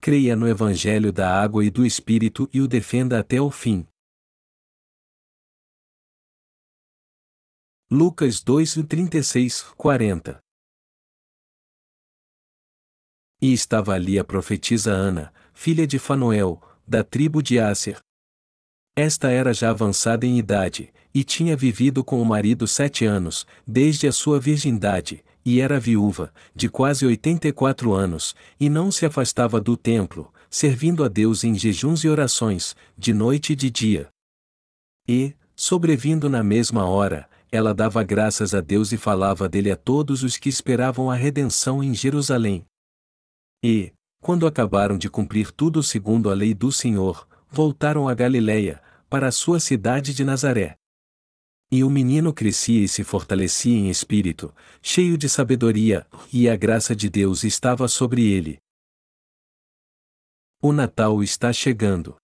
creia no Evangelho da água e do Espírito e o defenda até o fim. Lucas 2, 36, 40 E estava ali a profetisa Ana, filha de Fanuel, da tribo de Áser. Esta era já avançada em idade, e tinha vivido com o marido sete anos, desde a sua virgindade, e era viúva, de quase 84 anos, e não se afastava do templo, servindo a Deus em jejuns e orações, de noite e de dia. E, sobrevindo na mesma hora, ela dava graças a Deus e falava dele a todos os que esperavam a redenção em Jerusalém. E, quando acabaram de cumprir tudo segundo a lei do Senhor, voltaram a Galiléia, para a sua cidade de Nazaré. E o menino crescia e se fortalecia em espírito, cheio de sabedoria, e a graça de Deus estava sobre ele. O Natal está chegando.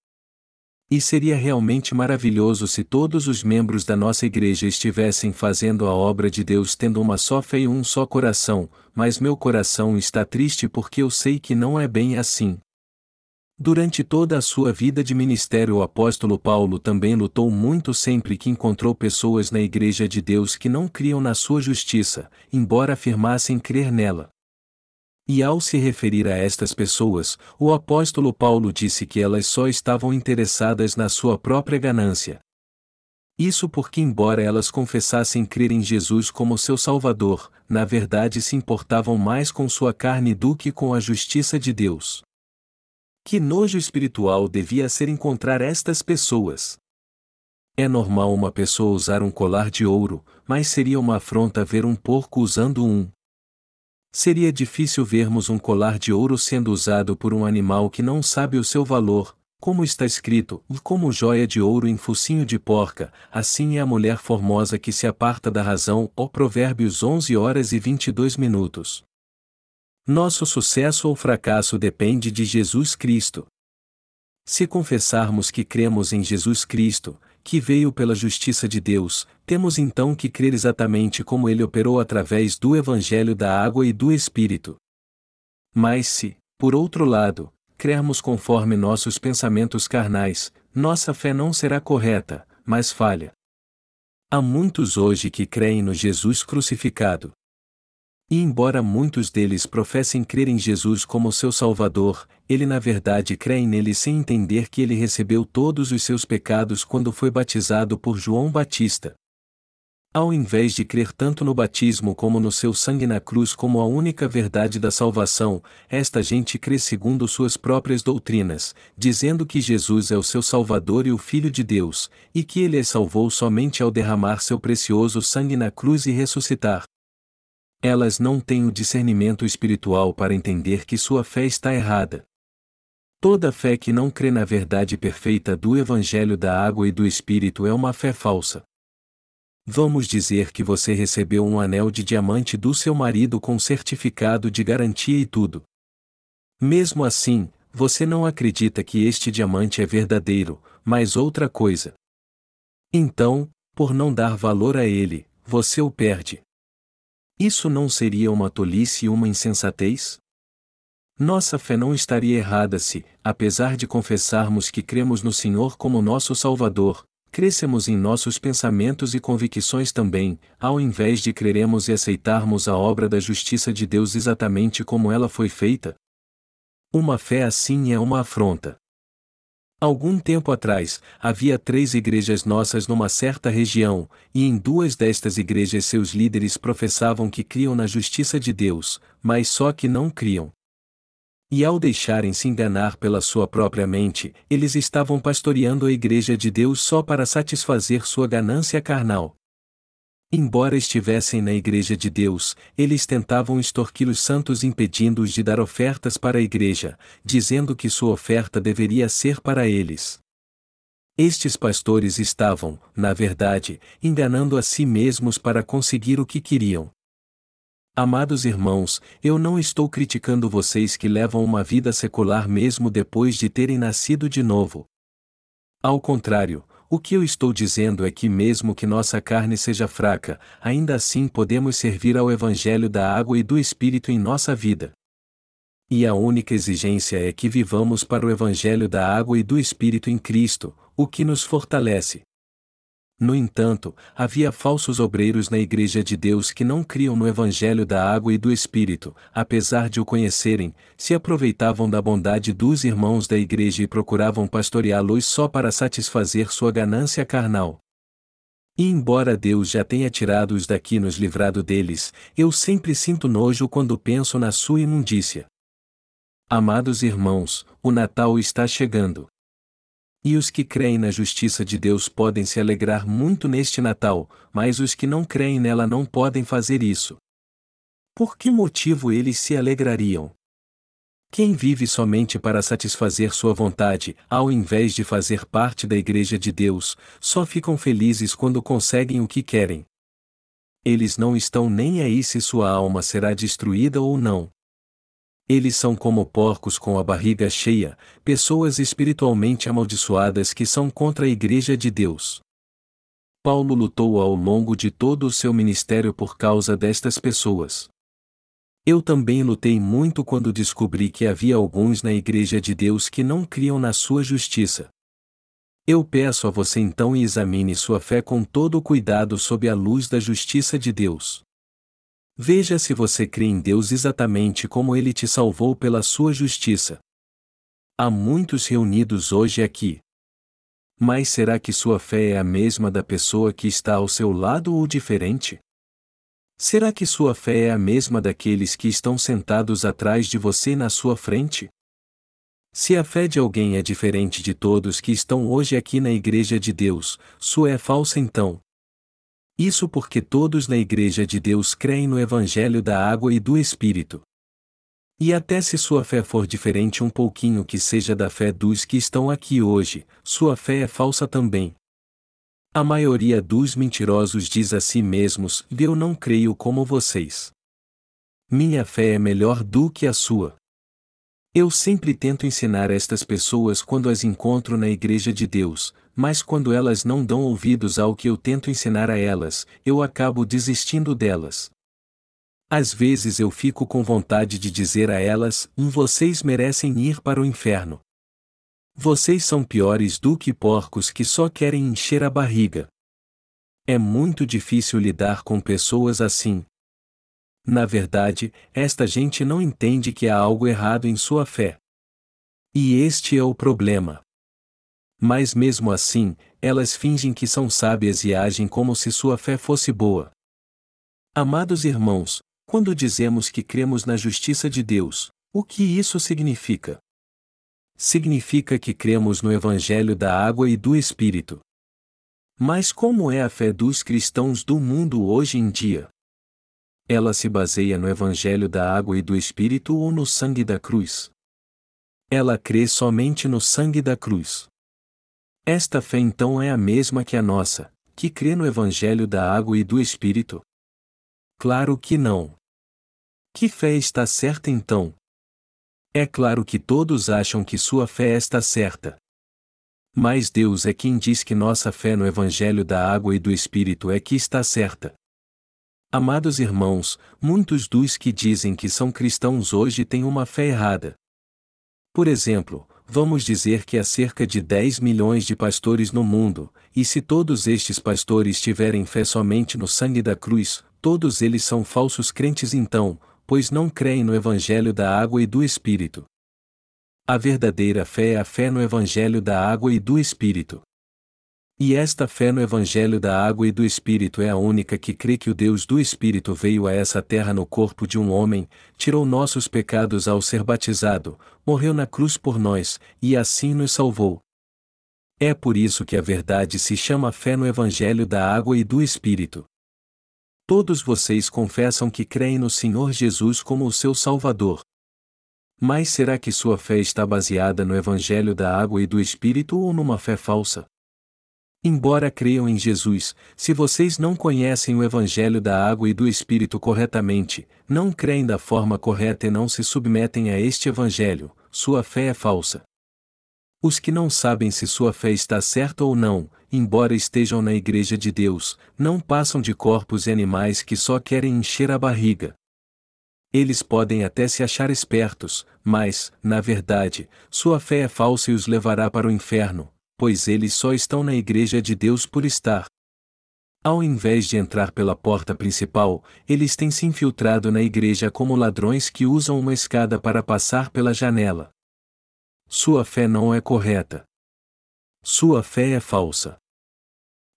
E seria realmente maravilhoso se todos os membros da nossa igreja estivessem fazendo a obra de Deus tendo uma só fé e um só coração, mas meu coração está triste porque eu sei que não é bem assim. Durante toda a sua vida de ministério, o apóstolo Paulo também lutou muito sempre que encontrou pessoas na Igreja de Deus que não criam na sua justiça, embora afirmassem crer nela. E ao se referir a estas pessoas, o apóstolo Paulo disse que elas só estavam interessadas na sua própria ganância. Isso porque, embora elas confessassem crer em Jesus como seu Salvador, na verdade se importavam mais com sua carne do que com a justiça de Deus. Que nojo espiritual devia ser encontrar estas pessoas. É normal uma pessoa usar um colar de ouro, mas seria uma afronta ver um porco usando um. Seria difícil vermos um colar de ouro sendo usado por um animal que não sabe o seu valor, como está escrito, como joia de ouro em focinho de porca, assim é a mulher formosa que se aparta da razão, ó Provérbios 11 horas e 22 minutos. Nosso sucesso ou fracasso depende de Jesus Cristo. Se confessarmos que cremos em Jesus Cristo, que veio pela justiça de Deus, temos então que crer exatamente como ele operou através do Evangelho da água e do Espírito. Mas se, por outro lado, crermos conforme nossos pensamentos carnais, nossa fé não será correta, mas falha. Há muitos hoje que creem no Jesus crucificado, e embora muitos deles professem crer em Jesus como seu Salvador, ele na verdade creem nele sem entender que ele recebeu todos os seus pecados quando foi batizado por João Batista. Ao invés de crer tanto no batismo como no seu sangue na cruz como a única verdade da salvação, esta gente crê segundo suas próprias doutrinas, dizendo que Jesus é o seu Salvador e o Filho de Deus, e que ele as salvou somente ao derramar seu precioso sangue na cruz e ressuscitar, elas não têm o discernimento espiritual para entender que sua fé está errada. Toda fé que não crê na verdade perfeita do Evangelho da água e do Espírito é uma fé falsa. Vamos dizer que você recebeu um anel de diamante do seu marido com certificado de garantia e tudo. Mesmo assim, você não acredita que este diamante é verdadeiro, mas outra coisa. Então, por não dar valor a ele, você o perde. Isso não seria uma tolice e uma insensatez? Nossa fé não estaria errada se, apesar de confessarmos que cremos no Senhor como nosso Salvador, crescemos em nossos pensamentos e convicções também, ao invés de creremos e aceitarmos a obra da justiça de Deus exatamente como ela foi feita? Uma fé assim é uma afronta. Algum tempo atrás, havia três igrejas nossas numa certa região, e em duas destas igrejas seus líderes professavam que criam na justiça de Deus, mas só que não criam. E ao deixarem-se enganar pela sua própria mente, eles estavam pastoreando a igreja de Deus só para satisfazer sua ganância carnal. Embora estivessem na Igreja de Deus, eles tentavam extorquir os santos impedindo-os de dar ofertas para a Igreja, dizendo que sua oferta deveria ser para eles. Estes pastores estavam, na verdade, enganando a si mesmos para conseguir o que queriam. Amados irmãos, eu não estou criticando vocês que levam uma vida secular mesmo depois de terem nascido de novo. Ao contrário, o que eu estou dizendo é que, mesmo que nossa carne seja fraca, ainda assim podemos servir ao Evangelho da água e do Espírito em nossa vida. E a única exigência é que vivamos para o Evangelho da água e do Espírito em Cristo, o que nos fortalece. No entanto, havia falsos obreiros na Igreja de Deus que não criam no Evangelho da água e do Espírito, apesar de o conhecerem, se aproveitavam da bondade dos irmãos da Igreja e procuravam pastoreá-los só para satisfazer sua ganância carnal. E embora Deus já tenha tirado-os daqui e nos livrado deles, eu sempre sinto nojo quando penso na sua imundícia. Amados irmãos, o Natal está chegando. E os que creem na justiça de Deus podem se alegrar muito neste Natal, mas os que não creem nela não podem fazer isso. Por que motivo eles se alegrariam? Quem vive somente para satisfazer sua vontade, ao invés de fazer parte da Igreja de Deus, só ficam felizes quando conseguem o que querem. Eles não estão nem aí se sua alma será destruída ou não. Eles são como porcos com a barriga cheia, pessoas espiritualmente amaldiçoadas que são contra a Igreja de Deus. Paulo lutou ao longo de todo o seu ministério por causa destas pessoas. Eu também lutei muito quando descobri que havia alguns na Igreja de Deus que não criam na sua justiça. Eu peço a você então e examine sua fé com todo o cuidado sob a luz da justiça de Deus. Veja se você crê em Deus exatamente como ele te salvou pela sua justiça. Há muitos reunidos hoje aqui. Mas será que sua fé é a mesma da pessoa que está ao seu lado ou diferente? Será que sua fé é a mesma daqueles que estão sentados atrás de você na sua frente? Se a fé de alguém é diferente de todos que estão hoje aqui na Igreja de Deus, sua é falsa então, isso porque todos na Igreja de Deus creem no Evangelho da água e do Espírito. E até se sua fé for diferente um pouquinho que seja da fé dos que estão aqui hoje, sua fé é falsa também. A maioria dos mentirosos diz a si mesmos: Eu não creio como vocês. Minha fé é melhor do que a sua. Eu sempre tento ensinar estas pessoas quando as encontro na Igreja de Deus, mas quando elas não dão ouvidos ao que eu tento ensinar a elas, eu acabo desistindo delas. Às vezes eu fico com vontade de dizer a elas: vocês merecem ir para o inferno. Vocês são piores do que porcos que só querem encher a barriga. É muito difícil lidar com pessoas assim. Na verdade, esta gente não entende que há algo errado em sua fé. E este é o problema. Mas mesmo assim, elas fingem que são sábias e agem como se sua fé fosse boa. Amados irmãos, quando dizemos que cremos na justiça de Deus, o que isso significa? Significa que cremos no Evangelho da água e do Espírito. Mas como é a fé dos cristãos do mundo hoje em dia? Ela se baseia no Evangelho da água e do Espírito ou no sangue da cruz? Ela crê somente no sangue da cruz. Esta fé então é a mesma que a nossa, que crê no Evangelho da água e do Espírito? Claro que não. Que fé está certa então? É claro que todos acham que sua fé está certa. Mas Deus é quem diz que nossa fé no Evangelho da água e do Espírito é que está certa. Amados irmãos, muitos dos que dizem que são cristãos hoje têm uma fé errada. Por exemplo, vamos dizer que há cerca de 10 milhões de pastores no mundo, e se todos estes pastores tiverem fé somente no sangue da cruz, todos eles são falsos crentes então, pois não creem no Evangelho da água e do Espírito. A verdadeira fé é a fé no Evangelho da água e do Espírito. E esta fé no Evangelho da água e do Espírito é a única que crê que o Deus do Espírito veio a essa terra no corpo de um homem, tirou nossos pecados ao ser batizado, morreu na cruz por nós, e assim nos salvou. É por isso que a verdade se chama fé no Evangelho da água e do Espírito. Todos vocês confessam que creem no Senhor Jesus como o seu Salvador. Mas será que sua fé está baseada no Evangelho da água e do Espírito ou numa fé falsa? Embora creiam em Jesus, se vocês não conhecem o Evangelho da água e do Espírito corretamente, não creem da forma correta e não se submetem a este Evangelho, sua fé é falsa. Os que não sabem se sua fé está certa ou não, embora estejam na Igreja de Deus, não passam de corpos e animais que só querem encher a barriga. Eles podem até se achar espertos, mas, na verdade, sua fé é falsa e os levará para o inferno, pois eles só estão na igreja de Deus por estar. Ao invés de entrar pela porta principal, eles têm se infiltrado na igreja como ladrões que usam uma escada para passar pela janela. Sua fé não é correta. Sua fé é falsa.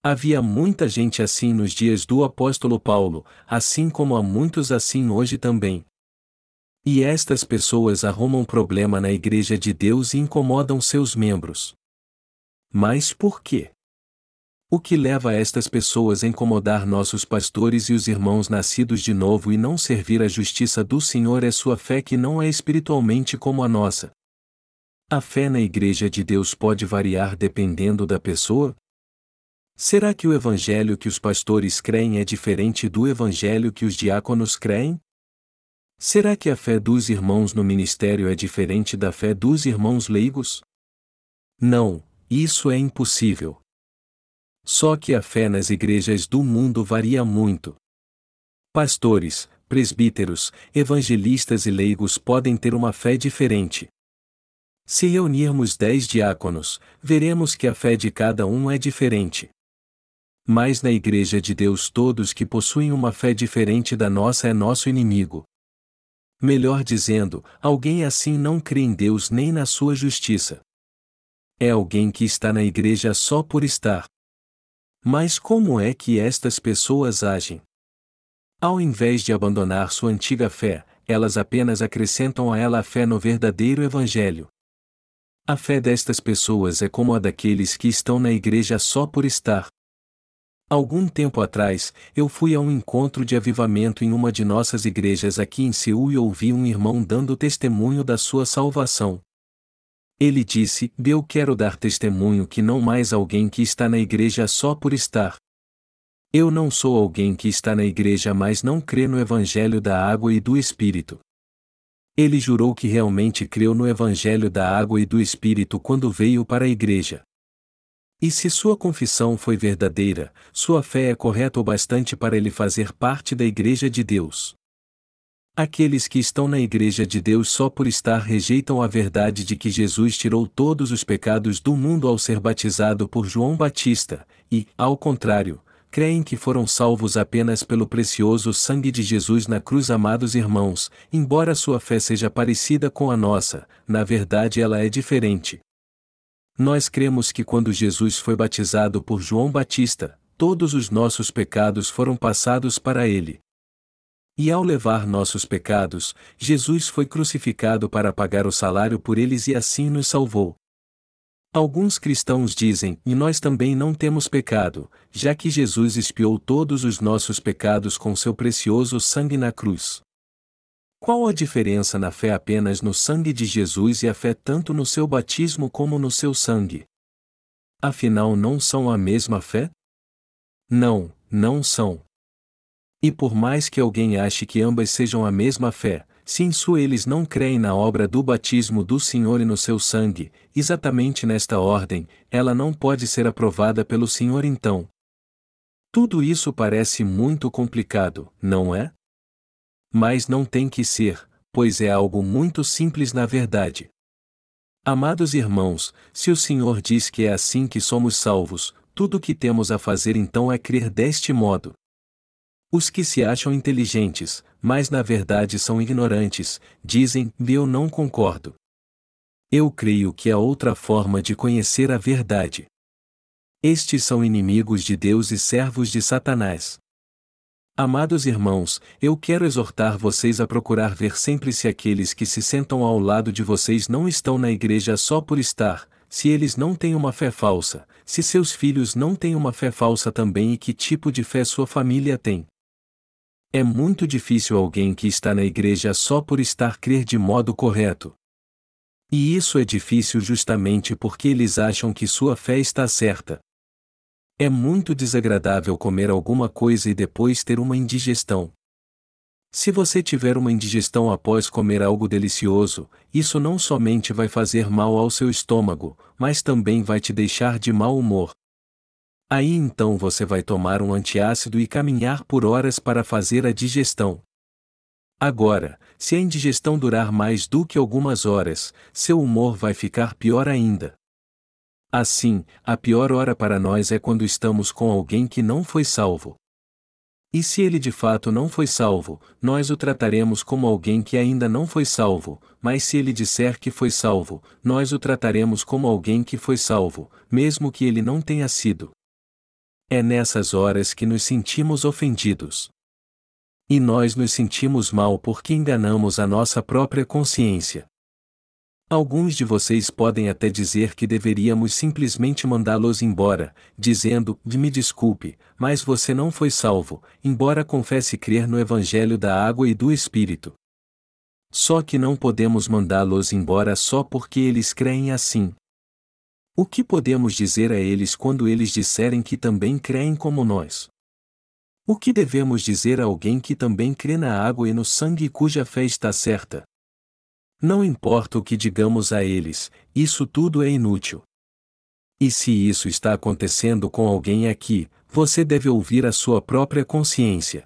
Havia muita gente assim nos dias do apóstolo Paulo, assim como há muitos assim hoje também. E estas pessoas arrumam problema na igreja de Deus e incomodam seus membros. Mas por quê? O que leva estas pessoas a incomodar nossos pastores e os irmãos nascidos de novo e não servir a justiça do Senhor é sua fé que não é espiritualmente como a nossa. A fé na Igreja de Deus pode variar dependendo da pessoa? Será que o evangelho que os pastores creem é diferente do evangelho que os diáconos creem? Será que a fé dos irmãos no ministério é diferente da fé dos irmãos leigos? Não, isso é impossível. Só que a fé nas igrejas do mundo varia muito. Pastores, presbíteros, evangelistas e leigos podem ter uma fé diferente. Se reunirmos dez diáconos, veremos que a fé de cada um é diferente. Mas na Igreja de Deus todos que possuem uma fé diferente da nossa é nosso inimigo. Melhor dizendo, alguém assim não crê em Deus nem na sua justiça. É alguém que está na igreja só por estar. Mas como é que estas pessoas agem? Ao invés de abandonar sua antiga fé, elas apenas acrescentam a ela a fé no verdadeiro Evangelho. A fé destas pessoas é como a daqueles que estão na igreja só por estar. Algum tempo atrás, eu fui a um encontro de avivamento em uma de nossas igrejas aqui em Seul e ouvi um irmão dando testemunho da sua salvação. Ele disse: Eu quero dar testemunho que não mais alguém que está na igreja só por estar. Eu não sou alguém que está na igreja mas não crê no Evangelho da água e do Espírito. Ele jurou que realmente creu no Evangelho da água e do Espírito quando veio para a igreja. E se sua confissão foi verdadeira, sua fé é correta o bastante para ele fazer parte da Igreja de Deus. Aqueles que estão na Igreja de Deus só por estar rejeitam a verdade de que Jesus tirou todos os pecados do mundo ao ser batizado por João Batista, e, ao contrário, creem que foram salvos apenas pelo precioso sangue de Jesus na cruz. Amados irmãos, embora sua fé seja parecida com a nossa, na verdade ela é diferente. Nós cremos que quando Jesus foi batizado por João Batista, todos os nossos pecados foram passados para ele. E ao levar nossos pecados, Jesus foi crucificado para pagar o salário por eles e assim nos salvou. Alguns cristãos dizem, e nós também não temos pecado, já que Jesus expiou todos os nossos pecados com seu precioso sangue na cruz. Qual a diferença na fé apenas no sangue de Jesus e a fé tanto no seu batismo como no seu sangue? Afinal, não são a mesma fé? Não, não são. E por mais que alguém ache que ambas sejam a mesma fé, se em sua eles não creem na obra do batismo do Senhor e no seu sangue, exatamente nesta ordem, ela não pode ser aprovada pelo Senhor então. Tudo isso parece muito complicado, não é? Mas não tem que ser, pois é algo muito simples na verdade. Amados irmãos, se o Senhor diz que é assim que somos salvos, tudo o que temos a fazer então é crer deste modo. Os que se acham inteligentes, mas na verdade são ignorantes, dizem: Eu não concordo. Eu creio que há outra forma de conhecer a verdade. Estes são inimigos de Deus e servos de Satanás. Amados irmãos, eu quero exortar vocês a procurar ver sempre se aqueles que se sentam ao lado de vocês não estão na igreja só por estar, se eles não têm uma fé falsa, se seus filhos não têm uma fé falsa também e que tipo de fé sua família tem. É muito difícil alguém que está na igreja só por estar crer de modo correto. E isso é difícil justamente porque eles acham que sua fé está certa. É muito desagradável comer alguma coisa e depois ter uma indigestão. Se você tiver uma indigestão após comer algo delicioso, isso não somente vai fazer mal ao seu estômago, mas também vai te deixar de mau humor. Aí então você vai tomar um antiácido e caminhar por horas para fazer a digestão. Agora, se a indigestão durar mais do que algumas horas, seu humor vai ficar pior ainda. Assim, a pior hora para nós é quando estamos com alguém que não foi salvo. E se ele de fato não foi salvo, nós o trataremos como alguém que ainda não foi salvo, mas se ele disser que foi salvo, nós o trataremos como alguém que foi salvo, mesmo que ele não tenha sido. É nessas horas que nos sentimos ofendidos. E nós nos sentimos mal porque enganamos a nossa própria consciência. Alguns de vocês podem até dizer que deveríamos simplesmente mandá-los embora, dizendo: Me desculpe, mas você não foi salvo, embora confesse crer no Evangelho da água e do Espírito. Só que não podemos mandá-los embora só porque eles creem assim. O que podemos dizer a eles quando eles disserem que também creem como nós? O que devemos dizer a alguém que também crê na água e no sangue e cuja fé está certa? Não importa o que digamos a eles, isso tudo é inútil. E se isso está acontecendo com alguém aqui, você deve ouvir a sua própria consciência.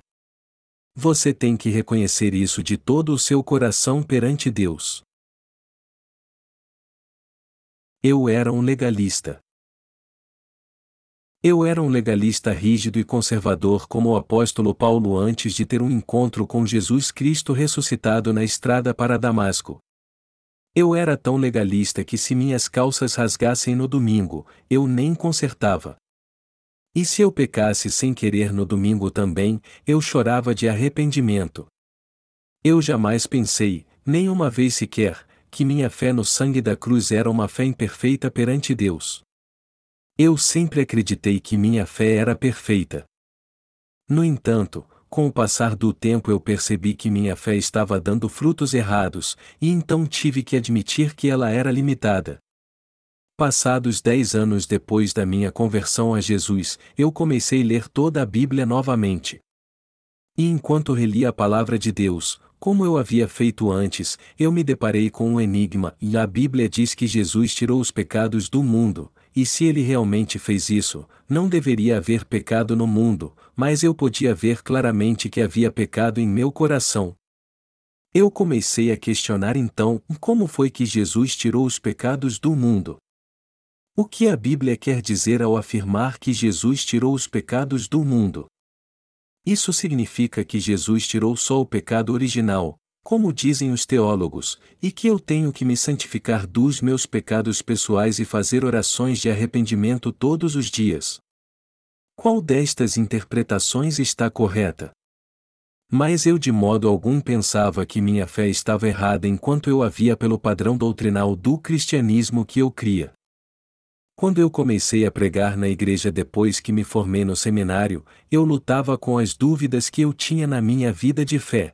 Você tem que reconhecer isso de todo o seu coração perante Deus. Eu era um legalista. Eu era um legalista rígido e conservador como o apóstolo Paulo antes de ter um encontro com Jesus Cristo ressuscitado na estrada para Damasco. Eu era tão legalista que se minhas calças rasgassem no domingo, eu nem consertava. E se eu pecasse sem querer no domingo também, eu chorava de arrependimento. Eu jamais pensei, nem uma vez sequer, que minha fé no sangue da cruz era uma fé imperfeita perante Deus. Eu sempre acreditei que minha fé era perfeita. No entanto, com o passar do tempo eu percebi que minha fé estava dando frutos errados, e então tive que admitir que ela era limitada. Passados dez anos depois da minha conversão a Jesus, eu comecei a ler toda a Bíblia novamente. E enquanto relia a palavra de Deus, como eu havia feito antes, eu me deparei com um enigma, e a Bíblia diz que Jesus tirou os pecados do mundo, e se ele realmente fez isso, não deveria haver pecado no mundo, mas eu podia ver claramente que havia pecado em meu coração. Eu comecei a questionar então como foi que Jesus tirou os pecados do mundo. O que a Bíblia quer dizer ao afirmar que Jesus tirou os pecados do mundo? Isso significa que Jesus tirou só o pecado original, como dizem os teólogos, e que eu tenho que me santificar dos meus pecados pessoais e fazer orações de arrependimento todos os dias. Qual destas interpretações está correta? Mas eu de modo algum pensava que minha fé estava errada enquanto eu havia pelo padrão doutrinal do cristianismo que eu cria. Quando eu comecei a pregar na igreja depois que me formei no seminário, eu lutava com as dúvidas que eu tinha na minha vida de fé.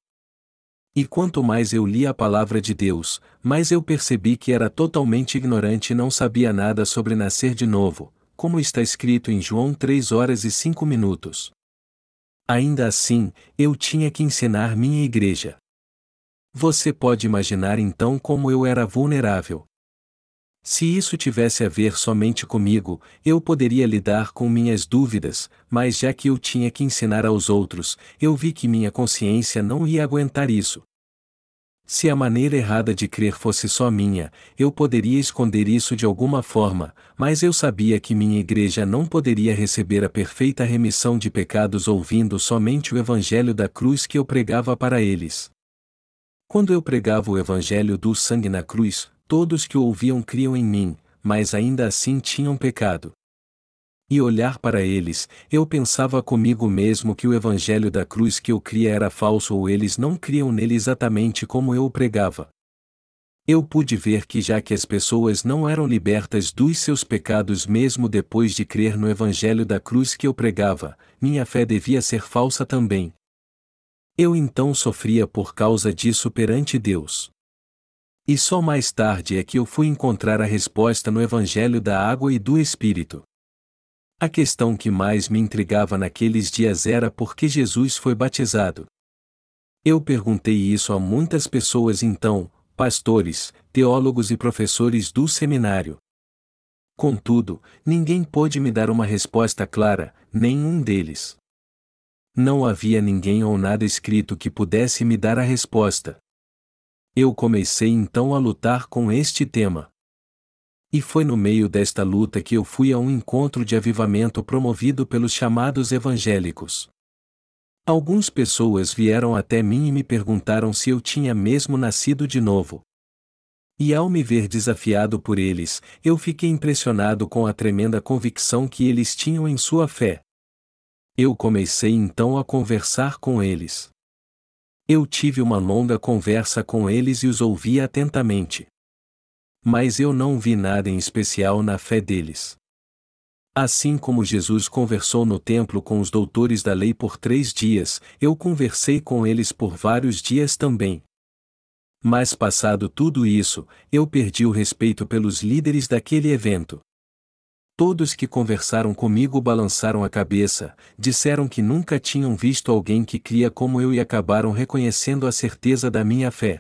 E quanto mais eu li a palavra de Deus, mais eu percebi que era totalmente ignorante e não sabia nada sobre nascer de novo, como está escrito em João 3 horas e 5 minutos. Ainda assim, eu tinha que ensinar minha igreja. Você pode imaginar então como eu era vulnerável. Se isso tivesse a ver somente comigo, eu poderia lidar com minhas dúvidas, mas já que eu tinha que ensinar aos outros, eu vi que minha consciência não ia aguentar isso. Se a maneira errada de crer fosse só minha, eu poderia esconder isso de alguma forma, mas eu sabia que minha igreja não poderia receber a perfeita remissão de pecados ouvindo somente o evangelho da cruz que eu pregava para eles. Quando eu pregava o evangelho do sangue na cruz, todos que o ouviam criam em mim, mas ainda assim tinham pecado e olhar para eles, eu pensava comigo mesmo que o evangelho da cruz que eu cria era falso ou eles não criam nele exatamente como eu o pregava. Eu pude ver que já que as pessoas não eram libertas dos seus pecados mesmo depois de crer no evangelho da cruz que eu pregava, minha fé devia ser falsa também. Eu então sofria por causa disso perante Deus. E só mais tarde é que eu fui encontrar a resposta no evangelho da água e do Espírito. A questão que mais me intrigava naqueles dias era por que Jesus foi batizado. Eu perguntei isso a muitas pessoas então, pastores, teólogos e professores do seminário. Contudo, ninguém pôde me dar uma resposta clara, nenhum deles. Não havia ninguém ou nada escrito que pudesse me dar a resposta. Eu comecei então a lutar com este tema. E foi no meio desta luta que eu fui a um encontro de avivamento promovido pelos chamados evangélicos. Algumas pessoas vieram até mim e me perguntaram se eu tinha mesmo nascido de novo. E ao me ver desafiado por eles, eu fiquei impressionado com a tremenda convicção que eles tinham em sua fé. Eu comecei então a conversar com eles. Eu tive uma longa conversa com eles e os ouvi atentamente. Mas eu não vi nada em especial na fé deles. Assim como Jesus conversou no templo com os doutores da lei por três dias, eu conversei com eles por vários dias também. Mas passado tudo isso, eu perdi o respeito pelos líderes daquele evento. Todos que conversaram comigo balançaram a cabeça, disseram que nunca tinham visto alguém que cria como eu e acabaram reconhecendo a certeza da minha fé.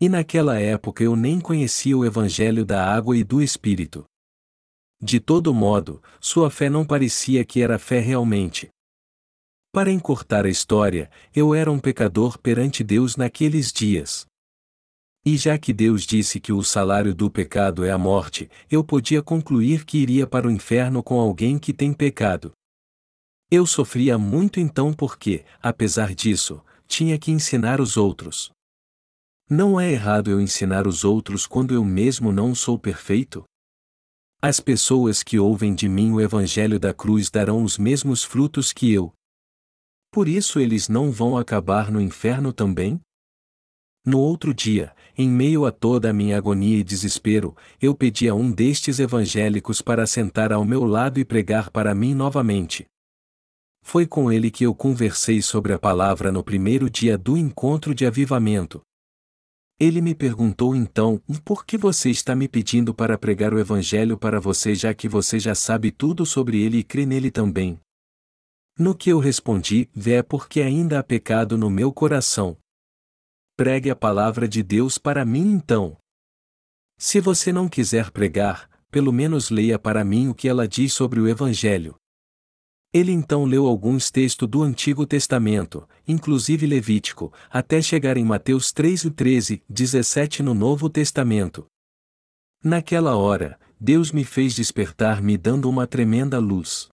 E naquela época eu nem conhecia o Evangelho da água e do Espírito. De todo modo, sua fé não parecia que era fé realmente. Para encurtar a história, eu era um pecador perante Deus naqueles dias. E já que Deus disse que o salário do pecado é a morte, eu podia concluir que iria para o inferno com alguém que tem pecado. Eu sofria muito então porque, apesar disso, tinha que ensinar os outros. Não é errado eu ensinar os outros quando eu mesmo não sou perfeito? As pessoas que ouvem de mim o Evangelho da cruz darão os mesmos frutos que eu. Por isso eles não vão acabar no inferno também? No outro dia, em meio a toda a minha agonia e desespero, eu pedi a um destes evangélicos para sentar ao meu lado e pregar para mim novamente. Foi com ele que eu conversei sobre a palavra no primeiro dia do encontro de avivamento. Ele me perguntou então: por que você está me pedindo para pregar o Evangelho para você já que você já sabe tudo sobre ele e crê nele também? No que eu respondi: é porque ainda há pecado no meu coração. Pregue a palavra de Deus para mim então. Se você não quiser pregar, pelo menos leia para mim o que ela diz sobre o Evangelho. Ele então leu alguns textos do Antigo Testamento, inclusive Levítico, até chegar em Mateus 3 e 13, 17 no Novo Testamento. Naquela hora, Deus me fez despertar me dando uma tremenda luz.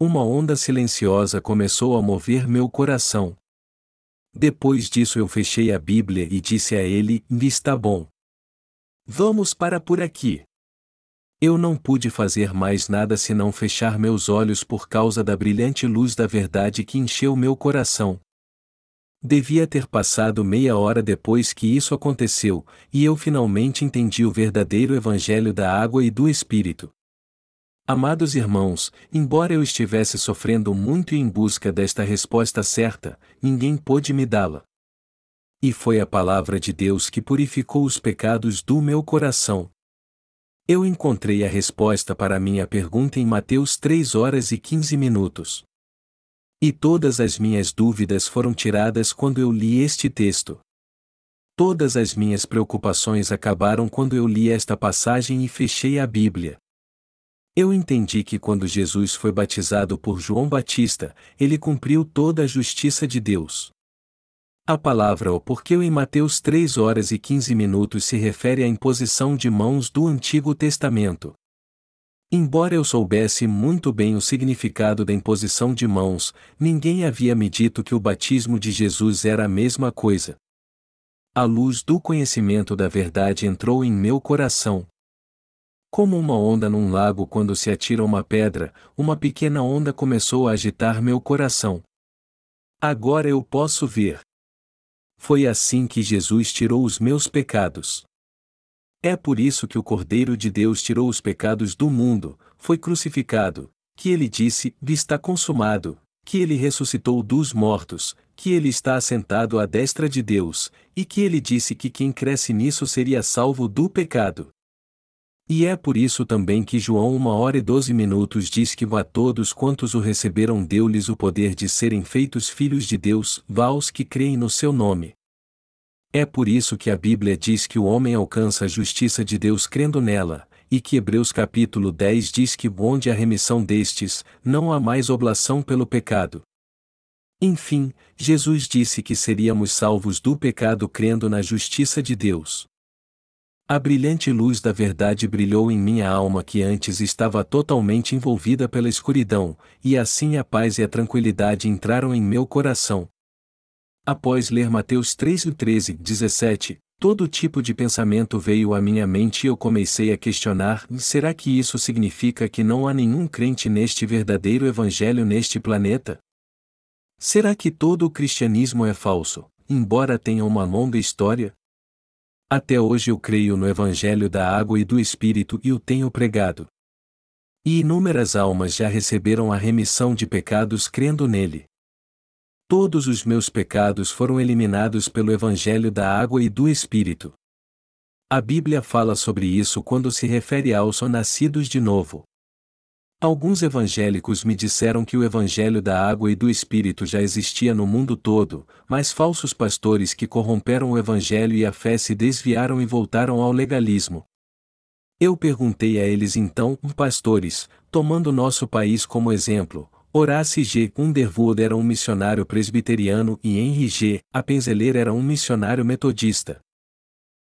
Uma onda silenciosa começou a mover meu coração, depois disso eu fechei a Bíblia e disse a ele: Está bom. Vamos para por aqui. Eu não pude fazer mais nada senão fechar meus olhos por causa da brilhante luz da verdade que encheu meu coração. Devia ter passado meia hora depois que isso aconteceu, e eu finalmente entendi o verdadeiro Evangelho da água e do Espírito. Amados irmãos, embora eu estivesse sofrendo muito em busca desta resposta certa, ninguém pôde me dá-la. E foi a palavra de Deus que purificou os pecados do meu coração. Eu encontrei a resposta para minha pergunta em Mateus 3 horas e 15 minutos. E todas as minhas dúvidas foram tiradas quando eu li este texto. Todas as minhas preocupações acabaram quando eu li esta passagem e fechei a Bíblia. Eu entendi que quando Jesus foi batizado por João Batista, ele cumpriu toda a justiça de Deus. A palavra o porquê em Mateus 3 horas e 15 minutos se refere à imposição de mãos do Antigo Testamento. Embora eu soubesse muito bem o significado da imposição de mãos, ninguém havia me dito que o batismo de Jesus era a mesma coisa. A luz do conhecimento da verdade entrou em meu coração, como uma onda num lago quando se atira uma pedra, uma pequena onda começou a agitar meu coração. Agora eu posso ver. Foi assim que Jesus tirou os meus pecados. É por isso que o Cordeiro de Deus tirou os pecados do mundo, foi crucificado, que ele disse: está consumado, que ele ressuscitou dos mortos, que ele está assentado à destra de Deus, e que ele disse que quem cresce nisso seria salvo do pecado. E é por isso também que João uma hora e doze minutos diz que a todos quantos o receberam deu-lhes o poder de serem feitos filhos de Deus, vaos que creem no seu nome. É por isso que a Bíblia diz que o homem alcança a justiça de Deus crendo nela, e que Hebreus capítulo 10 diz que onde a remissão destes, não há mais oblação pelo pecado. Enfim, Jesus disse que seríamos salvos do pecado crendo na justiça de Deus. A brilhante luz da verdade brilhou em minha alma que antes estava totalmente envolvida pela escuridão, e assim a paz e a tranquilidade entraram em meu coração. Após ler Mateus 3 e 13, 17, todo tipo de pensamento veio à minha mente e eu comecei a questionar: será que isso significa que não há nenhum crente neste verdadeiro evangelho neste planeta? Será que todo o cristianismo é falso, embora tenha uma longa história? Até hoje eu creio no Evangelho da Água e do Espírito e o tenho pregado. E inúmeras almas já receberam a remissão de pecados crendo nele. Todos os meus pecados foram eliminados pelo Evangelho da Água e do Espírito. A Bíblia fala sobre isso quando se refere aos nascidos de novo. Alguns evangélicos me disseram que o Evangelho da Água e do Espírito já existia no mundo todo, mas falsos pastores que corromperam o Evangelho e a fé se desviaram e voltaram ao legalismo. Eu perguntei a eles então, pastores, tomando nosso país como exemplo, Horace G. Underwood era um missionário presbiteriano e Henry G. Appenzeller era um missionário metodista.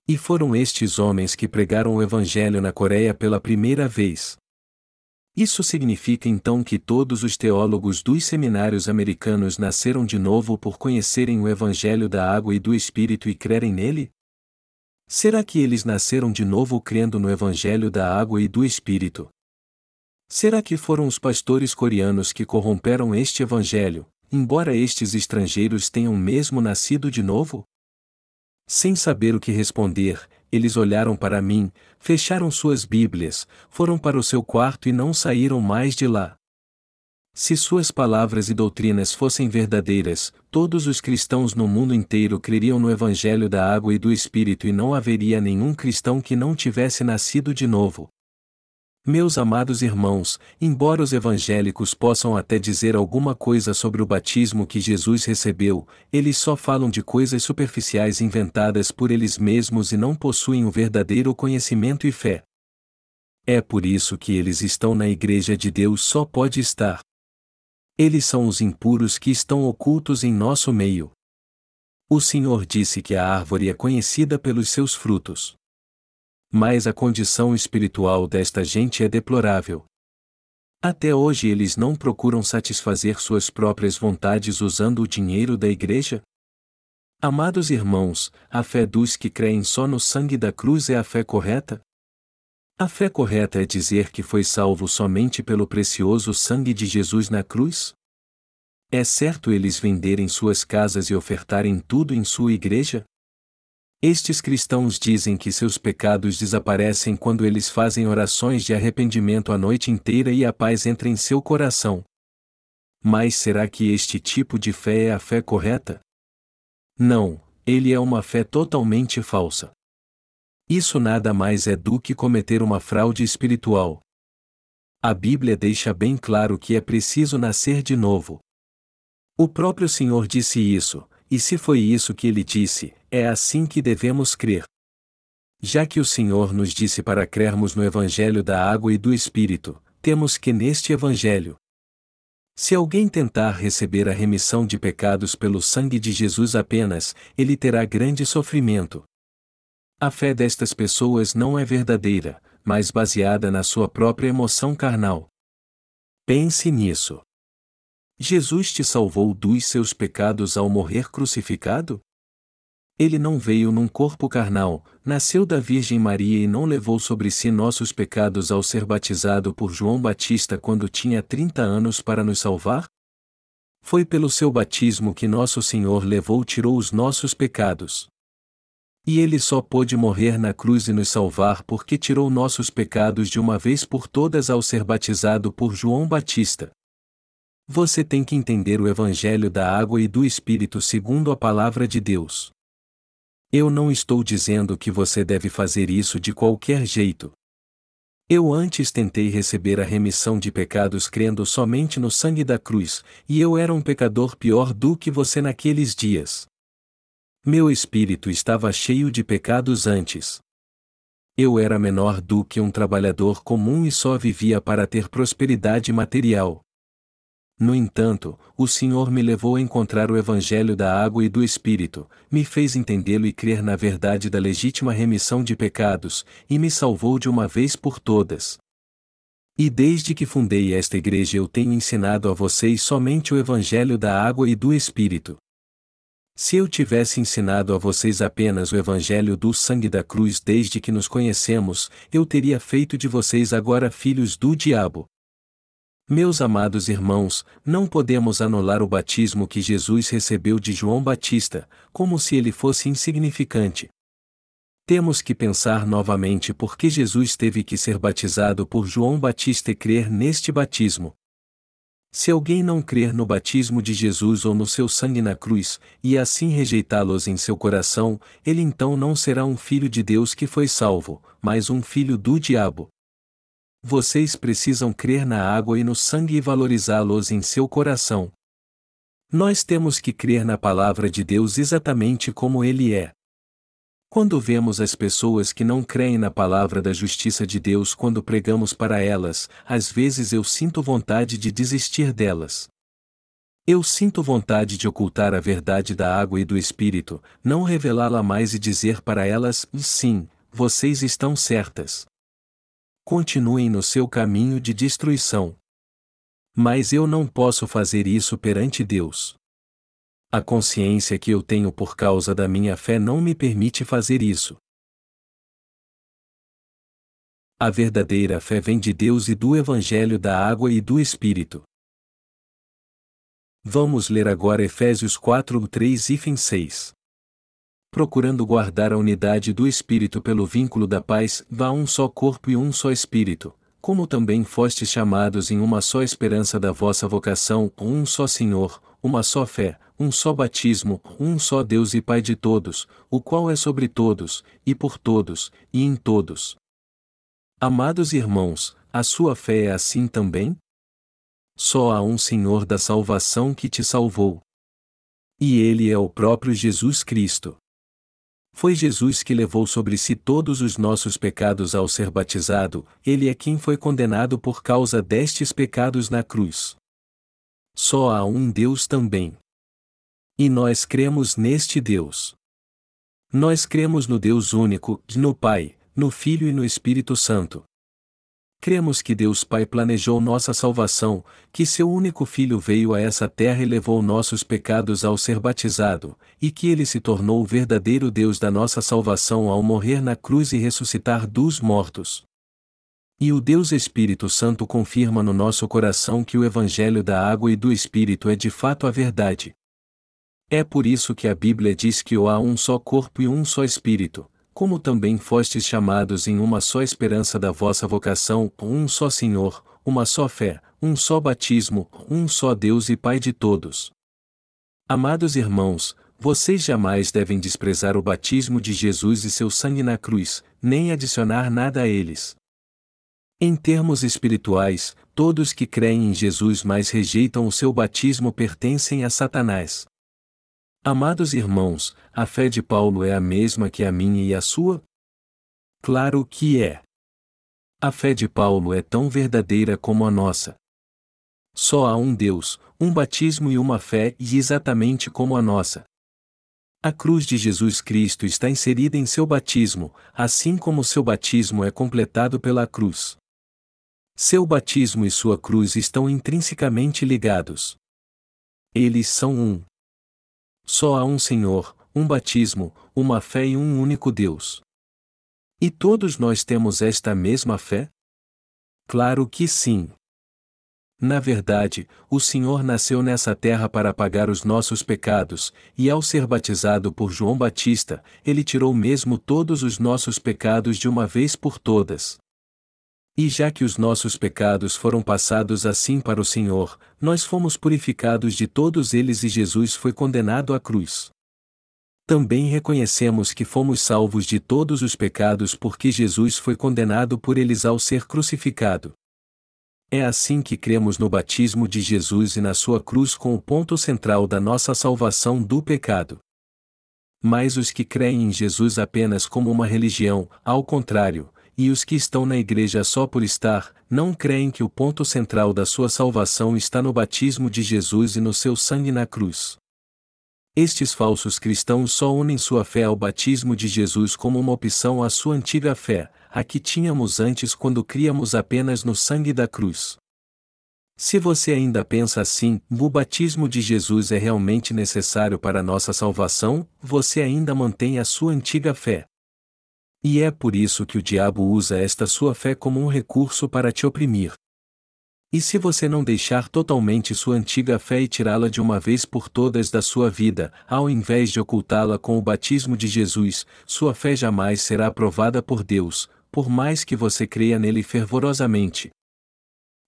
E foram estes homens que pregaram o Evangelho na Coreia pela primeira vez. Isso significa então que todos os teólogos dos seminários americanos nasceram de novo por conhecerem o Evangelho da água e do Espírito e crerem nele? Será que eles nasceram de novo crendo no Evangelho da água e do Espírito? Será que foram os pastores coreanos que corromperam este Evangelho, embora estes estrangeiros tenham mesmo nascido de novo? Sem saber o que responder, eles olharam para mim, fecharam suas Bíblias, foram para o seu quarto e não saíram mais de lá. Se suas palavras e doutrinas fossem verdadeiras, todos os cristãos no mundo inteiro creriam no Evangelho da água e do Espírito e não haveria nenhum cristão que não tivesse nascido de novo. Meus amados irmãos, embora os evangélicos possam até dizer alguma coisa sobre o batismo que Jesus recebeu, eles só falam de coisas superficiais inventadas por eles mesmos e não possuem o verdadeiro conhecimento e fé. É por isso que eles estão na Igreja de Deus só pode estar. Eles são os impuros que estão ocultos em nosso meio. O Senhor disse que a árvore é conhecida pelos seus frutos mas a condição espiritual desta gente é deplorável. Até hoje eles não procuram satisfazer suas próprias vontades usando o dinheiro da igreja? Amados irmãos, a fé dos que creem só no sangue da cruz é a fé correta? A fé correta é dizer que foi salvo somente pelo precioso sangue de Jesus na cruz? É certo eles venderem suas casas e ofertarem tudo em sua igreja? Estes cristãos dizem que seus pecados desaparecem quando eles fazem orações de arrependimento a noite inteira e a paz entra em seu coração. Mas será que este tipo de fé é a fé correta? Não, ele é uma fé totalmente falsa. Isso nada mais é do que cometer uma fraude espiritual. A Bíblia deixa bem claro que é preciso nascer de novo. O próprio Senhor disse isso, e se foi isso que ele disse, é assim que devemos crer. Já que o Senhor nos disse para crermos no Evangelho da água e do Espírito, temos que neste Evangelho. Se alguém tentar receber a remissão de pecados pelo sangue de Jesus apenas, ele terá grande sofrimento. A fé destas pessoas não é verdadeira, mas baseada na sua própria emoção carnal. Pense nisso. Jesus te salvou dos seus pecados ao morrer crucificado? Ele não veio num corpo carnal, nasceu da Virgem Maria e não levou sobre si nossos pecados ao ser batizado por João Batista quando tinha 30 anos para nos salvar? Foi pelo seu batismo que nosso Senhor levou tirou os nossos pecados. E ele só pôde morrer na cruz e nos salvar porque tirou nossos pecados de uma vez por todas ao ser batizado por João Batista. Você tem que entender o Evangelho da água e do Espírito segundo a palavra de Deus. Eu não estou dizendo que você deve fazer isso de qualquer jeito. Eu antes tentei receber a remissão de pecados crendo somente no sangue da cruz, e eu era um pecador pior do que você naqueles dias. Meu espírito estava cheio de pecados antes. Eu era menor do que um trabalhador comum e só vivia para ter prosperidade material. No entanto, o Senhor me levou a encontrar o Evangelho da água e do Espírito, me fez entendê-lo e crer na verdade da legítima remissão de pecados, e me salvou de uma vez por todas. E desde que fundei esta igreja eu tenho ensinado a vocês somente o Evangelho da água e do Espírito. Se eu tivesse ensinado a vocês apenas o Evangelho do sangue da cruz desde que nos conhecemos, eu teria feito de vocês agora filhos do diabo. Meus amados irmãos, não podemos anular o batismo que Jesus recebeu de João Batista, como se ele fosse insignificante. Temos que pensar novamente por que Jesus teve que ser batizado por João Batista e crer neste batismo. Se alguém não crer no batismo de Jesus ou no seu sangue na cruz, e assim rejeitá-los em seu coração, ele então não será um filho de Deus que foi salvo, mas um filho do diabo. Vocês precisam crer na água e no sangue e valorizá-los em seu coração. Nós temos que crer na palavra de Deus exatamente como ele é. Quando vemos as pessoas que não creem na palavra da justiça de Deus quando pregamos para elas, às vezes eu sinto vontade de desistir delas. Eu sinto vontade de ocultar a verdade da água e do Espírito, não revelá-la mais e dizer para elas: sim, vocês estão certas continuem no seu caminho de destruição. Mas eu não posso fazer isso perante Deus. A consciência que eu tenho por causa da minha fé não me permite fazer isso. A verdadeira fé vem de Deus e do Evangelho da água e do Espírito. Vamos ler agora Efésios 4, 3 e 6 procurando guardar a unidade do Espírito pelo vínculo da paz, vá um só corpo e um só Espírito, como também fostes chamados em uma só esperança da vossa vocação, um só Senhor, uma só fé, um só batismo, um só Deus e Pai de todos, o qual é sobre todos, e por todos, e em todos. Amados irmãos, a sua fé é assim também? Só há um Senhor da salvação que te salvou. E Ele é o próprio Jesus Cristo. Foi Jesus que levou sobre si todos os nossos pecados ao ser batizado, ele é quem foi condenado por causa destes pecados na cruz. Só há um Deus também. E nós cremos neste Deus. Nós cremos no Deus único, no Pai, no Filho e no Espírito Santo. Cremos que Deus Pai planejou nossa salvação, que seu único Filho veio a essa terra e levou nossos pecados ao ser batizado, e que ele se tornou o verdadeiro Deus da nossa salvação ao morrer na cruz e ressuscitar dos mortos. E o Deus Espírito Santo confirma no nosso coração que o Evangelho da água e do Espírito é de fato a verdade. É por isso que a Bíblia diz que há um só corpo e um só Espírito, como também fostes chamados em uma só esperança da vossa vocação, um só Senhor, uma só fé, um só batismo, um só Deus e Pai de todos. Amados irmãos, vocês jamais devem desprezar o batismo de Jesus e seu sangue na cruz, nem adicionar nada a eles. Em termos espirituais, todos que creem em Jesus mas rejeitam o seu batismo pertencem a Satanás. Amados irmãos, a fé de Paulo é a mesma que a minha e a sua? Claro que é. A fé de Paulo é tão verdadeira como a nossa. Só há um Deus, um batismo e uma fé, e exatamente como a nossa. A cruz de Jesus Cristo está inserida em seu batismo, assim como seu batismo é completado pela cruz. Seu batismo e sua cruz estão intrinsecamente ligados. Eles são um. Só há um Senhor, um batismo, uma fé e um único Deus. E todos nós temos esta mesma fé? Claro que sim. Na verdade, o Senhor nasceu nessa terra para pagar os nossos pecados, e ao ser batizado por João Batista, ele tirou mesmo todos os nossos pecados de uma vez por todas. E já que os nossos pecados foram passados assim para o Senhor, nós fomos purificados de todos eles e Jesus foi condenado à cruz. Também reconhecemos que fomos salvos de todos os pecados porque Jesus foi condenado por eles ao ser crucificado. É assim que cremos no batismo de Jesus e na sua cruz como ponto central da nossa salvação do pecado. Mas os que creem em Jesus apenas como uma religião, ao contrário, e os que estão na igreja só por estar, não creem que o ponto central da sua salvação está no batismo de Jesus e no seu sangue na cruz. Estes falsos cristãos só unem sua fé ao batismo de Jesus como uma opção à sua antiga fé, a que tínhamos antes quando criamos apenas no sangue da cruz. Se você ainda pensa assim, o batismo de Jesus é realmente necessário para nossa salvação, você ainda mantém a sua antiga fé. E é por isso que o diabo usa esta sua fé como um recurso para te oprimir. E se você não deixar totalmente sua antiga fé e tirá-la de uma vez por todas da sua vida, ao invés de ocultá-la com o batismo de Jesus, sua fé jamais será aprovada por Deus, por mais que você creia nele fervorosamente,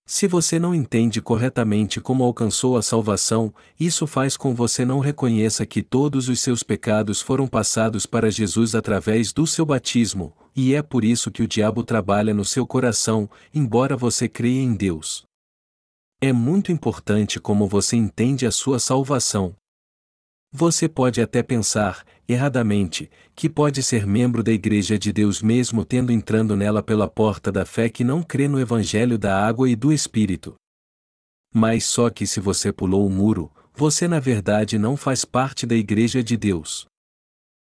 se você não entende corretamente como alcançou a salvação, isso faz com você não reconheça que todos os seus pecados foram passados para Jesus através do seu batismo, e é por isso que o diabo trabalha no seu coração, embora você creia em Deus. É muito importante como você entende a sua salvação. Você pode até pensar, erradamente, que pode ser membro da Igreja de Deus mesmo tendo entrando nela pela porta da fé que não crê no Evangelho da água e do Espírito. Mas só que se você pulou o muro, você na verdade não faz parte da Igreja de Deus.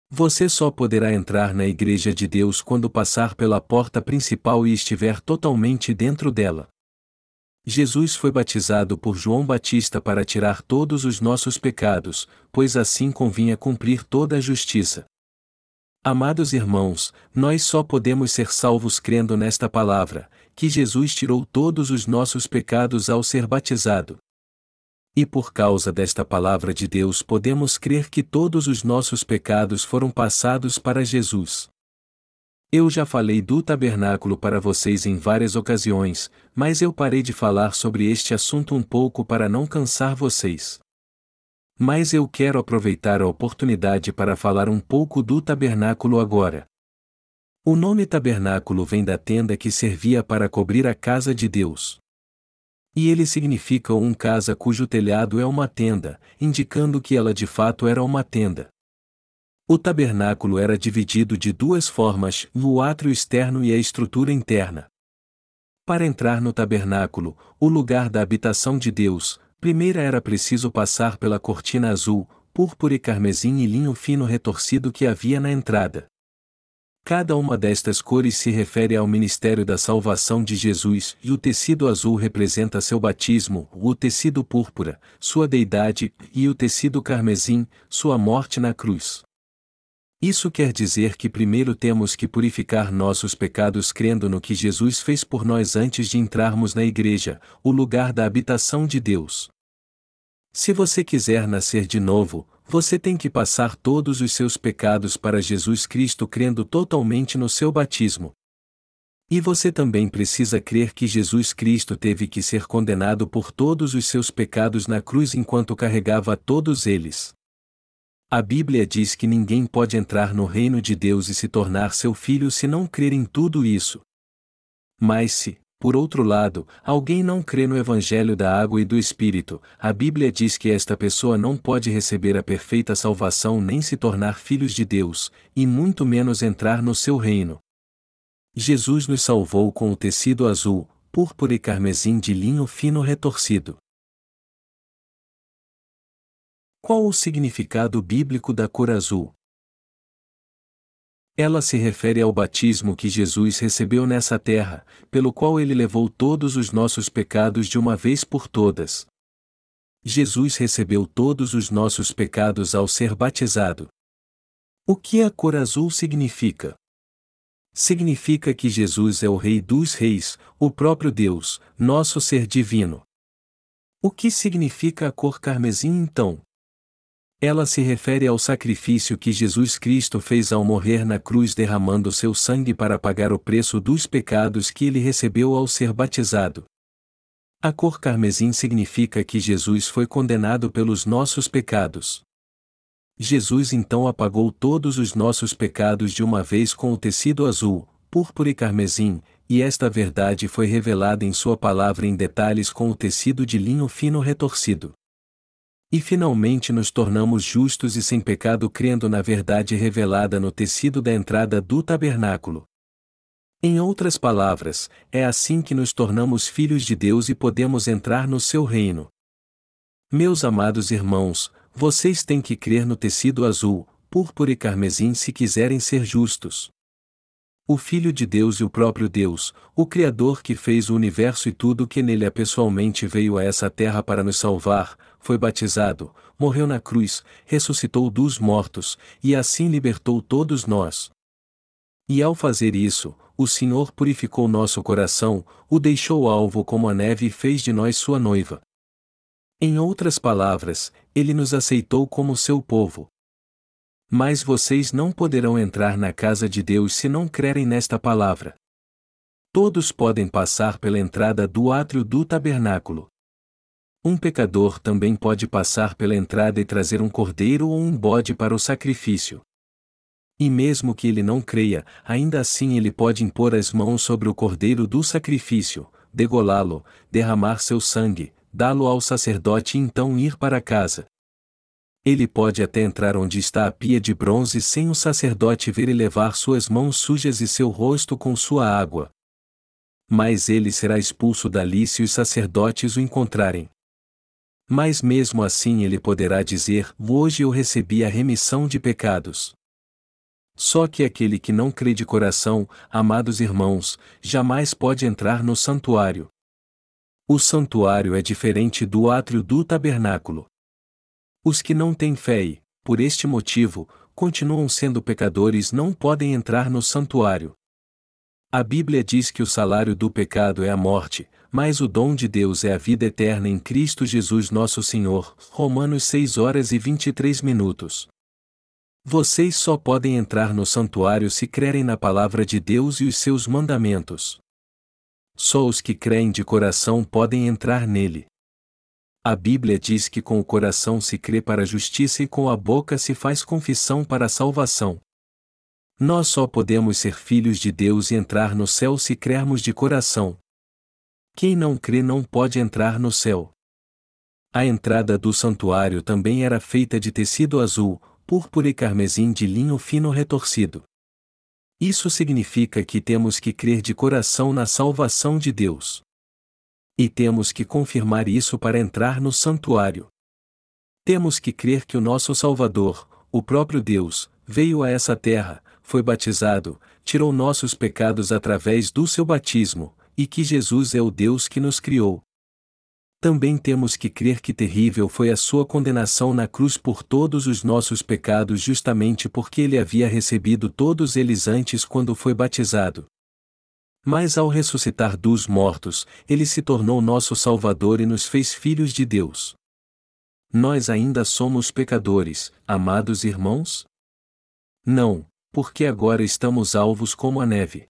Você só poderá entrar na Igreja de Deus quando passar pela porta principal e estiver totalmente dentro dela. Jesus foi batizado por João Batista para tirar todos os nossos pecados, pois assim convinha cumprir toda a justiça. Amados irmãos, nós só podemos ser salvos crendo nesta palavra, que Jesus tirou todos os nossos pecados ao ser batizado. E por causa desta palavra de Deus podemos crer que todos os nossos pecados foram passados para Jesus. Eu já falei do tabernáculo para vocês em várias ocasiões, mas eu parei de falar sobre este assunto um pouco para não cansar vocês. Mas eu quero aproveitar a oportunidade para falar um pouco do tabernáculo agora. O nome tabernáculo vem da tenda que servia para cobrir a casa de Deus. E ele significa um casa cujo telhado é uma tenda, indicando que ela de fato era uma tenda. O tabernáculo era dividido de duas formas, o átrio externo e a estrutura interna. Para entrar no tabernáculo, o lugar da habitação de Deus, primeiro era preciso passar pela cortina azul, púrpura e carmesim e linho fino retorcido que havia na entrada. Cada uma destas cores se refere ao ministério da salvação de Jesus, e o tecido azul representa seu batismo, o tecido púrpura, sua deidade, e o tecido carmesim, sua morte na cruz. Isso quer dizer que primeiro temos que purificar nossos pecados crendo no que Jesus fez por nós antes de entrarmos na igreja, o lugar da habitação de Deus. Se você quiser nascer de novo, você tem que passar todos os seus pecados para Jesus Cristo crendo totalmente no seu batismo. E você também precisa crer que Jesus Cristo teve que ser condenado por todos os seus pecados na cruz enquanto carregava todos eles. A Bíblia diz que ninguém pode entrar no reino de Deus e se tornar seu filho se não crer em tudo isso. Mas se, por outro lado, alguém não crê no Evangelho da água e do Espírito, a Bíblia diz que esta pessoa não pode receber a perfeita salvação nem se tornar filhos de Deus, e muito menos entrar no seu reino. Jesus nos salvou com o tecido azul, púrpura e carmesim de linho fino retorcido. Qual o significado bíblico da cor azul? Ela se refere ao batismo que Jesus recebeu nessa terra, pelo qual ele levou todos os nossos pecados de uma vez por todas. Jesus recebeu todos os nossos pecados ao ser batizado. O que a cor azul significa? Significa que Jesus é o Rei dos Reis, o próprio Deus, nosso ser divino. O que significa a cor carmesim então? Ela se refere ao sacrifício que Jesus Cristo fez ao morrer na cruz derramando seu sangue para pagar o preço dos pecados que ele recebeu ao ser batizado. A cor carmesim significa que Jesus foi condenado pelos nossos pecados. Jesus então apagou todos os nossos pecados de uma vez com o tecido azul, púrpura e carmesim, e esta verdade foi revelada em Sua palavra em detalhes com o tecido de linho fino retorcido. E finalmente nos tornamos justos e sem pecado crendo na verdade revelada no tecido da entrada do tabernáculo. Em outras palavras, é assim que nos tornamos filhos de Deus e podemos entrar no seu reino. Meus amados irmãos, vocês têm que crer no tecido azul, púrpura e carmesim se quiserem ser justos. O Filho de Deus e o próprio Deus, o Criador que fez o universo e tudo que nele é pessoalmente veio a essa terra para nos salvar, foi batizado, morreu na cruz, ressuscitou dos mortos, e assim libertou todos nós. E ao fazer isso, o Senhor purificou nosso coração, o deixou alvo como a neve e fez de nós sua noiva. Em outras palavras, ele nos aceitou como seu povo. Mas vocês não poderão entrar na casa de Deus se não crerem nesta palavra. Todos podem passar pela entrada do átrio do tabernáculo. Um pecador também pode passar pela entrada e trazer um cordeiro ou um bode para o sacrifício. E mesmo que ele não creia, ainda assim ele pode impor as mãos sobre o cordeiro do sacrifício, degolá-lo, derramar seu sangue, dá-lo ao sacerdote e então ir para casa. Ele pode até entrar onde está a pia de bronze sem o sacerdote ver e levar suas mãos sujas e seu rosto com sua água. Mas ele será expulso dali se os sacerdotes o encontrarem. Mas mesmo assim ele poderá dizer: Hoje eu recebi a remissão de pecados. Só que aquele que não crê de coração, amados irmãos, jamais pode entrar no santuário. O santuário é diferente do átrio do tabernáculo. Os que não têm fé e, por este motivo, continuam sendo pecadores não podem entrar no santuário. A Bíblia diz que o salário do pecado é a morte, mas o dom de Deus é a vida eterna em Cristo Jesus nosso Senhor. Romanos 6 horas e 23 minutos. Vocês só podem entrar no santuário se crerem na palavra de Deus e os seus mandamentos. Só os que creem de coração podem entrar nele. A Bíblia diz que com o coração se crê para a justiça e com a boca se faz confissão para a salvação. Nós só podemos ser filhos de Deus e entrar no céu se crermos de coração. Quem não crê não pode entrar no céu. A entrada do santuário também era feita de tecido azul, púrpura e carmesim de linho fino retorcido. Isso significa que temos que crer de coração na salvação de Deus. E temos que confirmar isso para entrar no santuário. Temos que crer que o nosso Salvador, o próprio Deus, veio a essa terra, foi batizado, tirou nossos pecados através do seu batismo, e que Jesus é o Deus que nos criou. Também temos que crer que terrível foi a sua condenação na cruz por todos os nossos pecados, justamente porque ele havia recebido todos eles antes quando foi batizado. Mas ao ressuscitar dos mortos, ele se tornou nosso Salvador e nos fez filhos de Deus. Nós ainda somos pecadores, amados irmãos? Não, porque agora estamos alvos como a neve.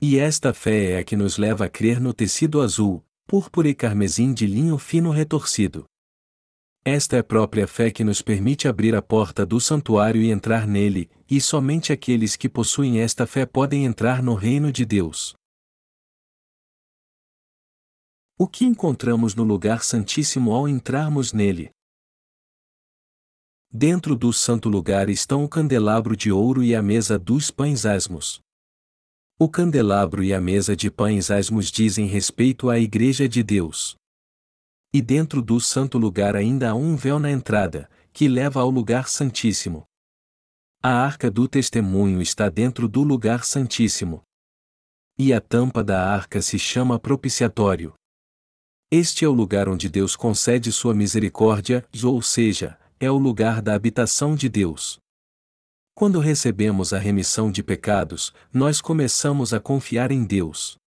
E esta fé é a que nos leva a crer no tecido azul, púrpura e carmesim de linho fino retorcido. Esta é a própria fé que nos permite abrir a porta do santuário e entrar nele, e somente aqueles que possuem esta fé podem entrar no reino de Deus. O que encontramos no lugar santíssimo ao entrarmos nele? Dentro do santo lugar estão o candelabro de ouro e a mesa dos pães asmos. O candelabro e a mesa de pães asmos dizem respeito à Igreja de Deus. E dentro do santo lugar ainda há um véu na entrada, que leva ao lugar santíssimo. A arca do testemunho está dentro do lugar santíssimo. E a tampa da arca se chama propiciatório. Este é o lugar onde Deus concede sua misericórdia, ou seja, é o lugar da habitação de Deus. Quando recebemos a remissão de pecados, nós começamos a confiar em Deus.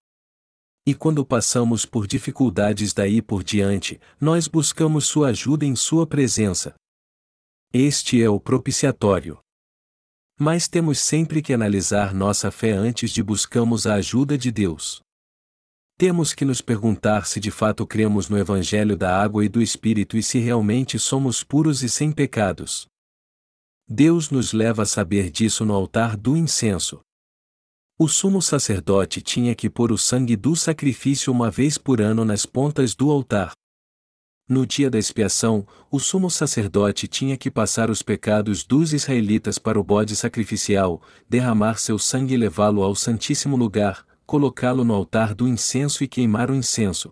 E quando passamos por dificuldades daí por diante, nós buscamos Sua ajuda em Sua presença. Este é o propiciatório. Mas temos sempre que analisar nossa fé antes de buscamos a ajuda de Deus. Temos que nos perguntar se de fato cremos no Evangelho da água e do Espírito e se realmente somos puros e sem pecados. Deus nos leva a saber disso no altar do incenso. O sumo sacerdote tinha que pôr o sangue do sacrifício uma vez por ano nas pontas do altar. No dia da expiação, o sumo sacerdote tinha que passar os pecados dos israelitas para o bode sacrificial, derramar seu sangue e levá-lo ao Santíssimo Lugar, colocá-lo no altar do incenso e queimar o incenso.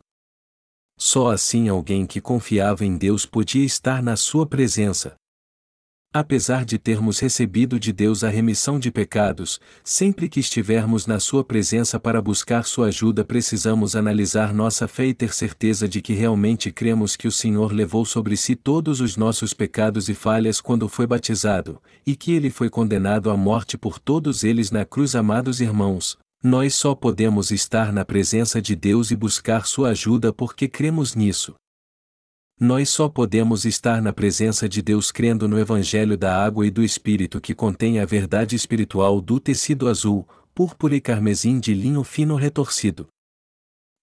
Só assim alguém que confiava em Deus podia estar na sua presença. Apesar de termos recebido de Deus a remissão de pecados, sempre que estivermos na Sua presença para buscar Sua ajuda, precisamos analisar nossa fé e ter certeza de que realmente cremos que o Senhor levou sobre si todos os nossos pecados e falhas quando foi batizado, e que Ele foi condenado à morte por todos eles na cruz, amados irmãos. Nós só podemos estar na presença de Deus e buscar Sua ajuda porque cremos nisso. Nós só podemos estar na presença de Deus crendo no Evangelho da Água e do Espírito que contém a verdade espiritual do tecido azul, púrpura e carmesim de linho fino retorcido.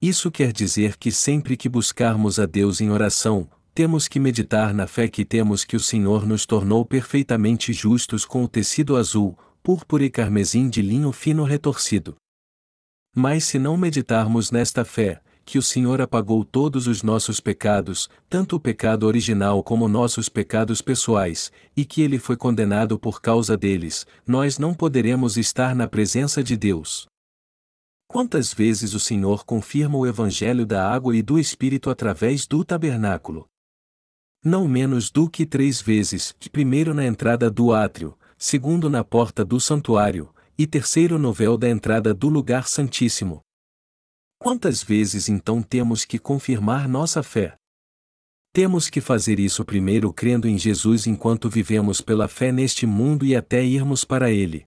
Isso quer dizer que sempre que buscarmos a Deus em oração, temos que meditar na fé que temos que o Senhor nos tornou perfeitamente justos com o tecido azul, púrpura e carmesim de linho fino retorcido. Mas se não meditarmos nesta fé, que o Senhor apagou todos os nossos pecados, tanto o pecado original como nossos pecados pessoais, e que ele foi condenado por causa deles, nós não poderemos estar na presença de Deus. Quantas vezes o Senhor confirma o Evangelho da água e do Espírito através do tabernáculo? Não menos do que três vezes, primeiro na entrada do átrio, segundo na porta do santuário, e terceiro no véu da entrada do lugar santíssimo, Quantas vezes então temos que confirmar nossa fé? Temos que fazer isso primeiro crendo em Jesus enquanto vivemos pela fé neste mundo e até irmos para Ele.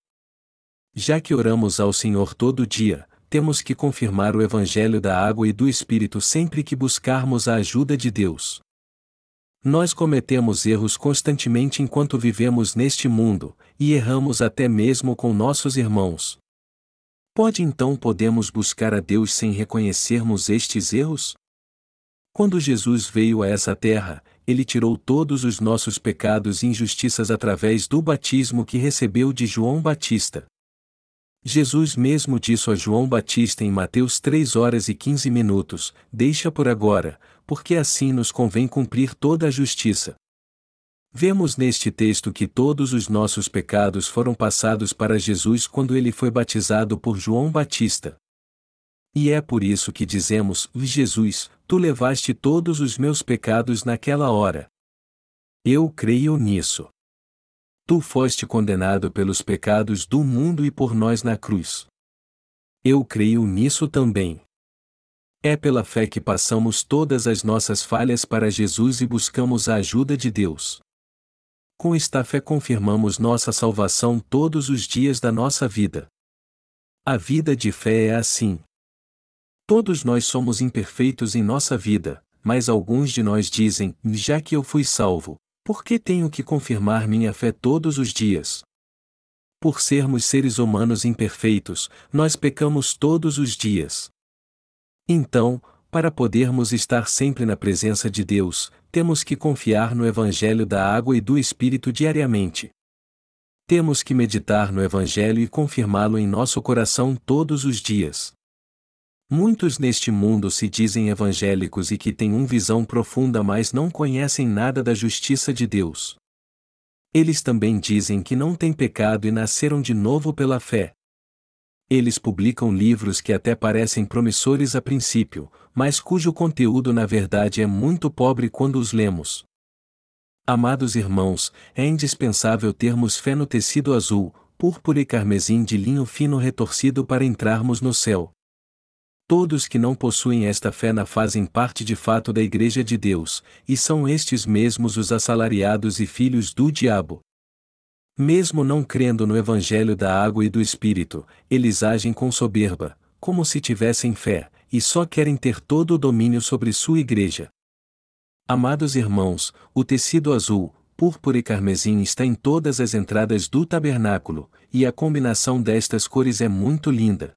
Já que oramos ao Senhor todo dia, temos que confirmar o Evangelho da água e do Espírito sempre que buscarmos a ajuda de Deus. Nós cometemos erros constantemente enquanto vivemos neste mundo, e erramos até mesmo com nossos irmãos. Pode então podemos buscar a Deus sem reconhecermos estes erros? Quando Jesus veio a essa terra, ele tirou todos os nossos pecados e injustiças através do batismo que recebeu de João Batista. Jesus mesmo disse a João Batista em Mateus 3 horas e 15 minutos: Deixa por agora, porque assim nos convém cumprir toda a justiça. Vemos neste texto que todos os nossos pecados foram passados para Jesus quando ele foi batizado por João Batista. E é por isso que dizemos: Jesus, tu levaste todos os meus pecados naquela hora. Eu creio nisso. Tu foste condenado pelos pecados do mundo e por nós na cruz. Eu creio nisso também. É pela fé que passamos todas as nossas falhas para Jesus e buscamos a ajuda de Deus. Com esta fé confirmamos nossa salvação todos os dias da nossa vida. A vida de fé é assim. Todos nós somos imperfeitos em nossa vida, mas alguns de nós dizem: já que eu fui salvo, por que tenho que confirmar minha fé todos os dias? Por sermos seres humanos imperfeitos, nós pecamos todos os dias. Então, para podermos estar sempre na presença de Deus, temos que confiar no Evangelho da água e do Espírito diariamente. Temos que meditar no Evangelho e confirmá-lo em nosso coração todos os dias. Muitos neste mundo se dizem evangélicos e que têm uma visão profunda, mas não conhecem nada da justiça de Deus. Eles também dizem que não têm pecado e nasceram de novo pela fé. Eles publicam livros que até parecem promissores a princípio, mas cujo conteúdo na verdade é muito pobre quando os lemos. Amados irmãos, é indispensável termos fé no tecido azul, púrpura e carmesim de linho fino retorcido para entrarmos no céu. Todos que não possuem esta fé na fazem parte de fato da Igreja de Deus, e são estes mesmos os assalariados e filhos do diabo. Mesmo não crendo no Evangelho da água e do Espírito, eles agem com soberba, como se tivessem fé, e só querem ter todo o domínio sobre sua igreja. Amados irmãos, o tecido azul, púrpura e carmesim está em todas as entradas do tabernáculo, e a combinação destas cores é muito linda.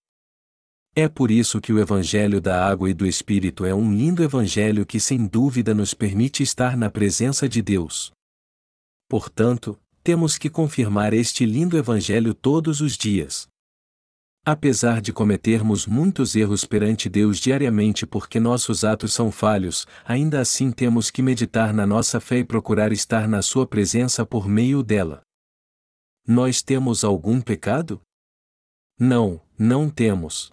É por isso que o Evangelho da Água e do Espírito é um lindo Evangelho que sem dúvida nos permite estar na presença de Deus. Portanto, temos que confirmar este lindo Evangelho todos os dias. Apesar de cometermos muitos erros perante Deus diariamente porque nossos atos são falhos, ainda assim temos que meditar na nossa fé e procurar estar na Sua presença por meio dela. Nós temos algum pecado? Não, não temos.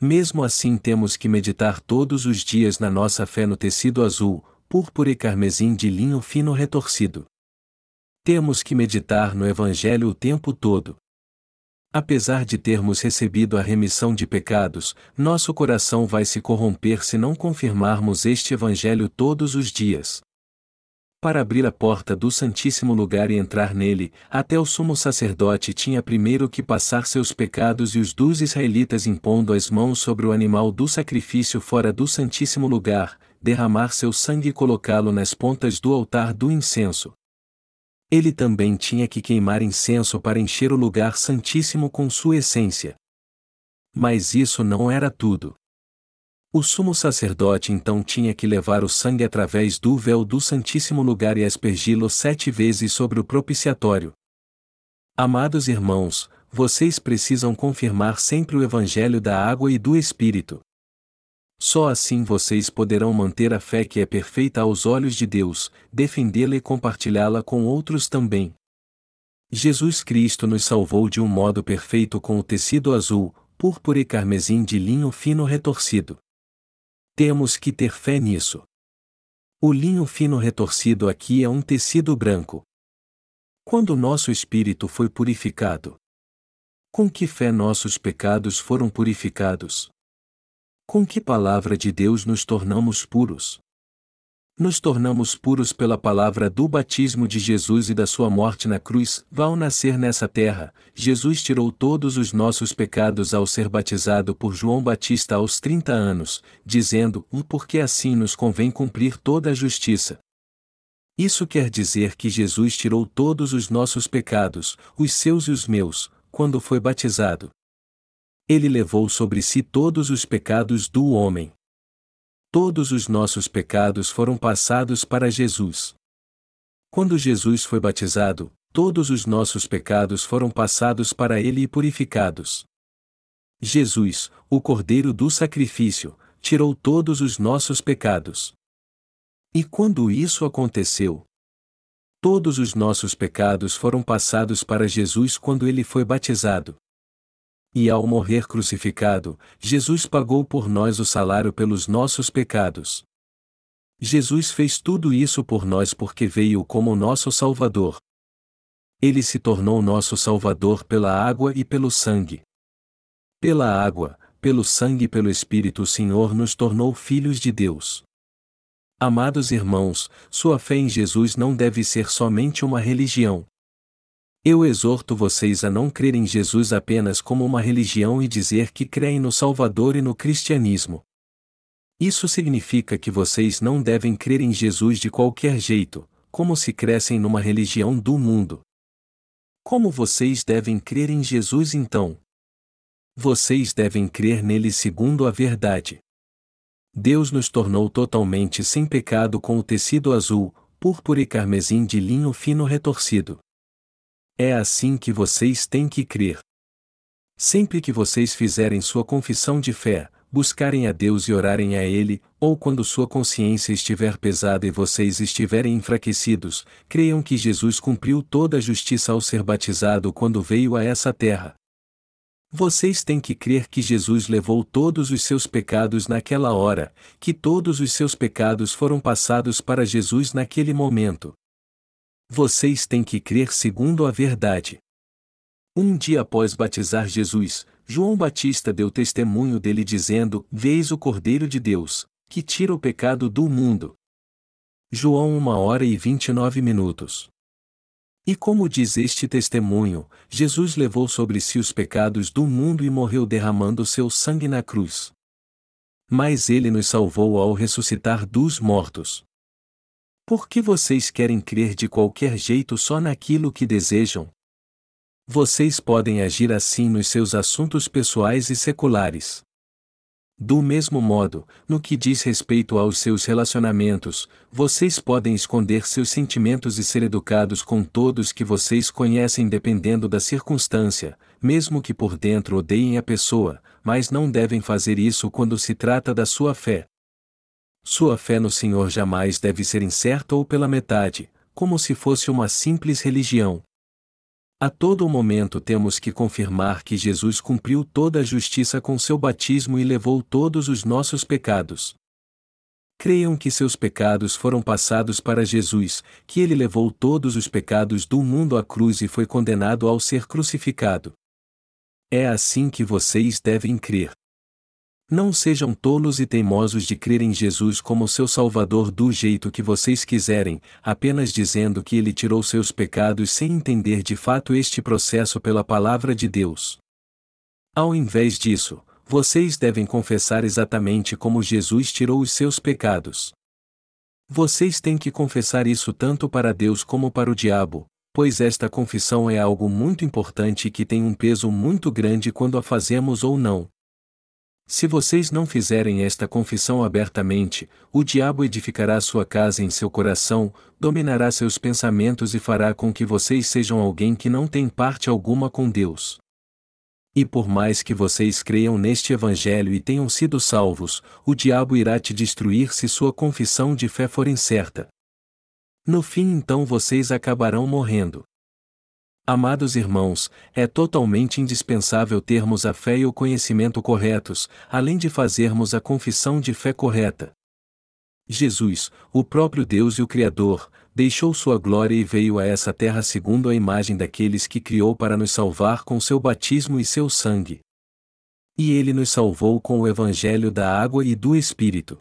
Mesmo assim, temos que meditar todos os dias na nossa fé no tecido azul, púrpura e carmesim de linho fino retorcido. Temos que meditar no Evangelho o tempo todo. Apesar de termos recebido a remissão de pecados, nosso coração vai se corromper se não confirmarmos este Evangelho todos os dias. Para abrir a porta do Santíssimo Lugar e entrar nele, até o sumo sacerdote tinha primeiro que passar seus pecados e os dos israelitas impondo as mãos sobre o animal do sacrifício fora do Santíssimo Lugar, derramar seu sangue e colocá-lo nas pontas do altar do incenso, ele também tinha que queimar incenso para encher o lugar santíssimo com sua essência. Mas isso não era tudo. O sumo sacerdote então tinha que levar o sangue através do véu do Santíssimo Lugar e aspergi-lo sete vezes sobre o propiciatório. Amados irmãos, vocês precisam confirmar sempre o Evangelho da água e do Espírito. Só assim vocês poderão manter a fé que é perfeita aos olhos de Deus, defendê-la e compartilhá-la com outros também. Jesus Cristo nos salvou de um modo perfeito com o tecido azul, púrpura e carmesim de linho fino retorcido. Temos que ter fé nisso. O linho fino retorcido aqui é um tecido branco. Quando nosso espírito foi purificado, com que fé nossos pecados foram purificados? Com que palavra de Deus nos tornamos puros? Nos tornamos puros pela palavra do batismo de Jesus e da sua morte na cruz. Ao nascer nessa terra, Jesus tirou todos os nossos pecados ao ser batizado por João Batista aos 30 anos, dizendo: Porque assim nos convém cumprir toda a justiça. Isso quer dizer que Jesus tirou todos os nossos pecados, os seus e os meus, quando foi batizado. Ele levou sobre si todos os pecados do homem. Todos os nossos pecados foram passados para Jesus. Quando Jesus foi batizado, todos os nossos pecados foram passados para ele e purificados. Jesus, o Cordeiro do sacrifício, tirou todos os nossos pecados. E quando isso aconteceu? Todos os nossos pecados foram passados para Jesus quando ele foi batizado. E ao morrer crucificado, Jesus pagou por nós o salário pelos nossos pecados. Jesus fez tudo isso por nós porque veio como nosso Salvador. Ele se tornou nosso Salvador pela água e pelo sangue. Pela água, pelo sangue e pelo Espírito o Senhor nos tornou filhos de Deus. Amados irmãos, sua fé em Jesus não deve ser somente uma religião, eu exorto vocês a não crer em Jesus apenas como uma religião e dizer que creem no Salvador e no cristianismo. Isso significa que vocês não devem crer em Jesus de qualquer jeito, como se crescem numa religião do mundo. Como vocês devem crer em Jesus então? Vocês devem crer nele segundo a verdade. Deus nos tornou totalmente sem pecado com o tecido azul, púrpura e carmesim de linho fino retorcido. É assim que vocês têm que crer. Sempre que vocês fizerem sua confissão de fé, buscarem a Deus e orarem a Ele, ou quando sua consciência estiver pesada e vocês estiverem enfraquecidos, creiam que Jesus cumpriu toda a justiça ao ser batizado quando veio a essa terra. Vocês têm que crer que Jesus levou todos os seus pecados naquela hora, que todos os seus pecados foram passados para Jesus naquele momento. Vocês têm que crer segundo a verdade. Um dia após batizar Jesus, João Batista deu testemunho dele dizendo: Veis o Cordeiro de Deus, que tira o pecado do mundo. João 1 hora e 29 minutos. E como diz este testemunho, Jesus levou sobre si os pecados do mundo e morreu derramando seu sangue na cruz. Mas ele nos salvou ao ressuscitar dos mortos. Por que vocês querem crer de qualquer jeito só naquilo que desejam? Vocês podem agir assim nos seus assuntos pessoais e seculares. Do mesmo modo, no que diz respeito aos seus relacionamentos, vocês podem esconder seus sentimentos e ser educados com todos que vocês conhecem dependendo da circunstância, mesmo que por dentro odeiem a pessoa, mas não devem fazer isso quando se trata da sua fé. Sua fé no Senhor jamais deve ser incerta ou pela metade, como se fosse uma simples religião. A todo momento temos que confirmar que Jesus cumpriu toda a justiça com seu batismo e levou todos os nossos pecados. Creiam que seus pecados foram passados para Jesus, que ele levou todos os pecados do mundo à cruz e foi condenado ao ser crucificado. É assim que vocês devem crer. Não sejam tolos e teimosos de crer em Jesus como seu Salvador do jeito que vocês quiserem, apenas dizendo que ele tirou seus pecados sem entender de fato este processo pela palavra de Deus. Ao invés disso, vocês devem confessar exatamente como Jesus tirou os seus pecados. Vocês têm que confessar isso tanto para Deus como para o diabo, pois esta confissão é algo muito importante que tem um peso muito grande quando a fazemos ou não. Se vocês não fizerem esta confissão abertamente, o diabo edificará sua casa em seu coração, dominará seus pensamentos e fará com que vocês sejam alguém que não tem parte alguma com Deus. E por mais que vocês creiam neste Evangelho e tenham sido salvos, o diabo irá te destruir se sua confissão de fé for incerta. No fim então vocês acabarão morrendo. Amados irmãos, é totalmente indispensável termos a fé e o conhecimento corretos, além de fazermos a confissão de fé correta. Jesus, o próprio Deus e o Criador, deixou sua glória e veio a essa terra segundo a imagem daqueles que criou para nos salvar com seu batismo e seu sangue. E ele nos salvou com o Evangelho da água e do Espírito.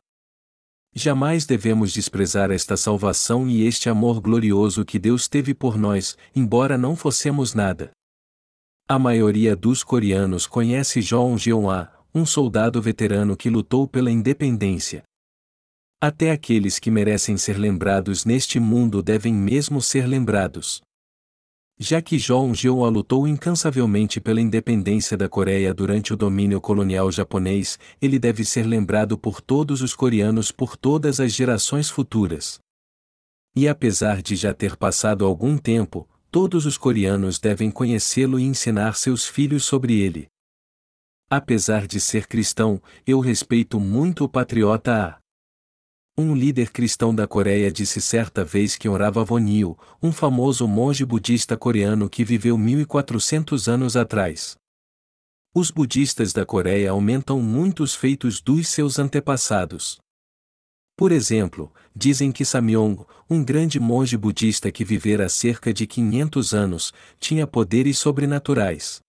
Jamais devemos desprezar esta salvação e este amor glorioso que Deus teve por nós, embora não fossemos nada. A maioria dos coreanos conhece Jeon Jeon-a, um soldado veterano que lutou pela independência. Até aqueles que merecem ser lembrados neste mundo devem mesmo ser lembrados. Já que Jeon Jeon lutou incansavelmente pela independência da Coreia durante o domínio colonial japonês, ele deve ser lembrado por todos os coreanos por todas as gerações futuras. E apesar de já ter passado algum tempo, todos os coreanos devem conhecê-lo e ensinar seus filhos sobre ele. Apesar de ser cristão, eu respeito muito o patriota A. Um líder cristão da Coreia disse certa vez que orava Vonil, um famoso monge budista coreano que viveu 1400 anos atrás. Os budistas da Coreia aumentam muito os feitos dos seus antepassados. Por exemplo, dizem que Samyong, um grande monge budista que vivera cerca de 500 anos, tinha poderes sobrenaturais.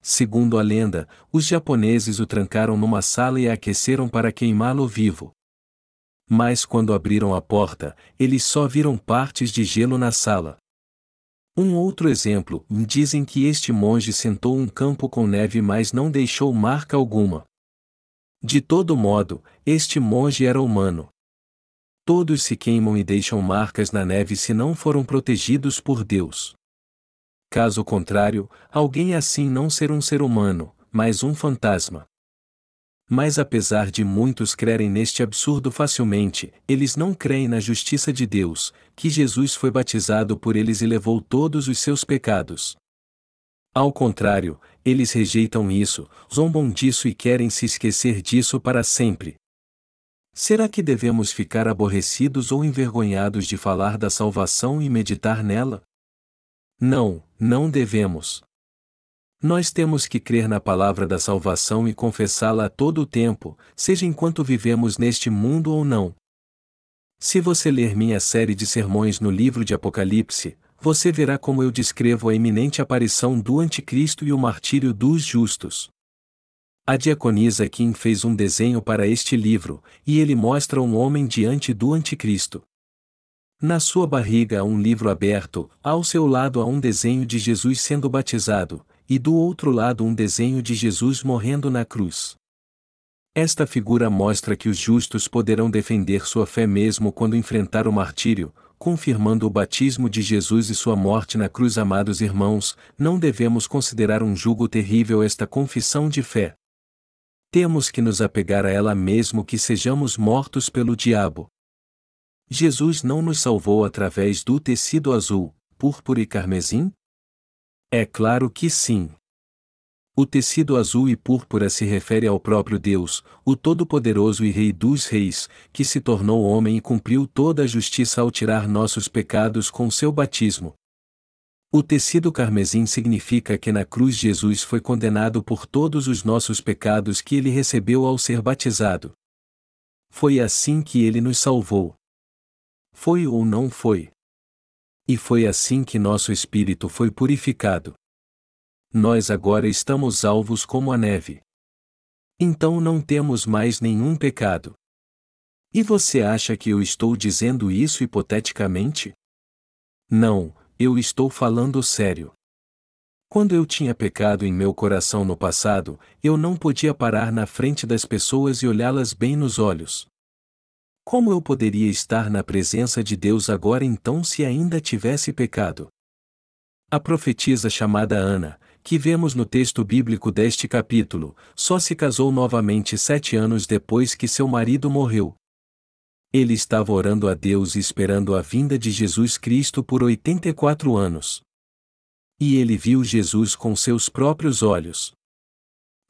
Segundo a lenda, os japoneses o trancaram numa sala e aqueceram para queimá-lo vivo. Mas quando abriram a porta, eles só viram partes de gelo na sala. Um outro exemplo, dizem que este monge sentou um campo com neve mas não deixou marca alguma. De todo modo, este monge era humano. Todos se queimam e deixam marcas na neve se não foram protegidos por Deus. Caso contrário, alguém assim não ser um ser humano, mas um fantasma. Mas apesar de muitos crerem neste absurdo facilmente, eles não creem na justiça de Deus, que Jesus foi batizado por eles e levou todos os seus pecados. Ao contrário, eles rejeitam isso, zombam disso e querem se esquecer disso para sempre. Será que devemos ficar aborrecidos ou envergonhados de falar da salvação e meditar nela? Não, não devemos. Nós temos que crer na palavra da salvação e confessá-la a todo o tempo, seja enquanto vivemos neste mundo ou não. Se você ler minha série de sermões no livro de Apocalipse, você verá como eu descrevo a iminente aparição do Anticristo e o martírio dos justos. A diaconisa Kim fez um desenho para este livro, e ele mostra um homem diante do Anticristo. Na sua barriga há um livro aberto, ao seu lado há um desenho de Jesus sendo batizado, e do outro lado um desenho de Jesus morrendo na cruz. Esta figura mostra que os justos poderão defender sua fé mesmo quando enfrentar o martírio, confirmando o batismo de Jesus e sua morte na cruz. Amados irmãos, não devemos considerar um jugo terrível esta confissão de fé. Temos que nos apegar a ela mesmo que sejamos mortos pelo diabo. Jesus não nos salvou através do tecido azul, púrpura e carmesim? É claro que sim. O tecido azul e púrpura se refere ao próprio Deus, o Todo-Poderoso e Rei dos Reis, que se tornou homem e cumpriu toda a justiça ao tirar nossos pecados com seu batismo. O tecido carmesim significa que na cruz Jesus foi condenado por todos os nossos pecados que ele recebeu ao ser batizado. Foi assim que ele nos salvou. Foi ou não foi? E foi assim que nosso espírito foi purificado nós agora estamos alvos como a neve. Então não temos mais nenhum pecado. E você acha que eu estou dizendo isso hipoteticamente? Não, eu estou falando sério. Quando eu tinha pecado em meu coração no passado, eu não podia parar na frente das pessoas e olhá-las bem nos olhos. Como eu poderia estar na presença de Deus agora então se ainda tivesse pecado? A profetisa chamada Ana, que vemos no texto bíblico deste capítulo, só se casou novamente sete anos depois que seu marido morreu. Ele estava orando a Deus e esperando a vinda de Jesus Cristo por 84 anos. E ele viu Jesus com seus próprios olhos.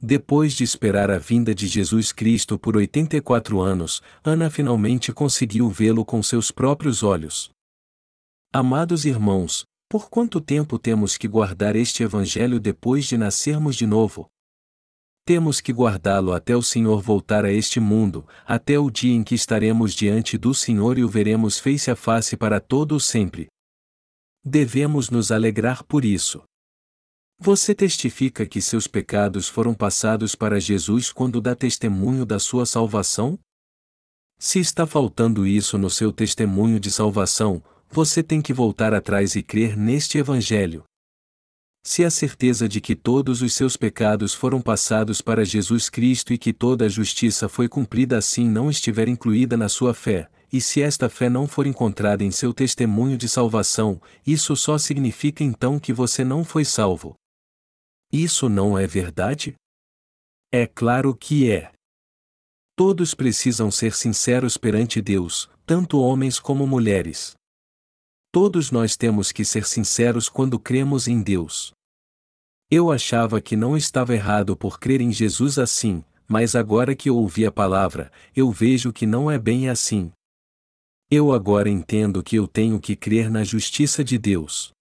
Depois de esperar a vinda de Jesus Cristo por 84 anos, Ana finalmente conseguiu vê-lo com seus próprios olhos. Amados irmãos, por quanto tempo temos que guardar este Evangelho depois de nascermos de novo? Temos que guardá-lo até o Senhor voltar a este mundo, até o dia em que estaremos diante do Senhor e o veremos face a face para todo o sempre. Devemos nos alegrar por isso. Você testifica que seus pecados foram passados para Jesus quando dá testemunho da sua salvação? Se está faltando isso no seu testemunho de salvação, você tem que voltar atrás e crer neste Evangelho. Se a certeza de que todos os seus pecados foram passados para Jesus Cristo e que toda a justiça foi cumprida assim não estiver incluída na sua fé, e se esta fé não for encontrada em seu testemunho de salvação, isso só significa então que você não foi salvo. Isso não é verdade? É claro que é. Todos precisam ser sinceros perante Deus, tanto homens como mulheres. Todos nós temos que ser sinceros quando cremos em Deus. Eu achava que não estava errado por crer em Jesus assim, mas agora que ouvi a palavra, eu vejo que não é bem assim. Eu agora entendo que eu tenho que crer na justiça de Deus.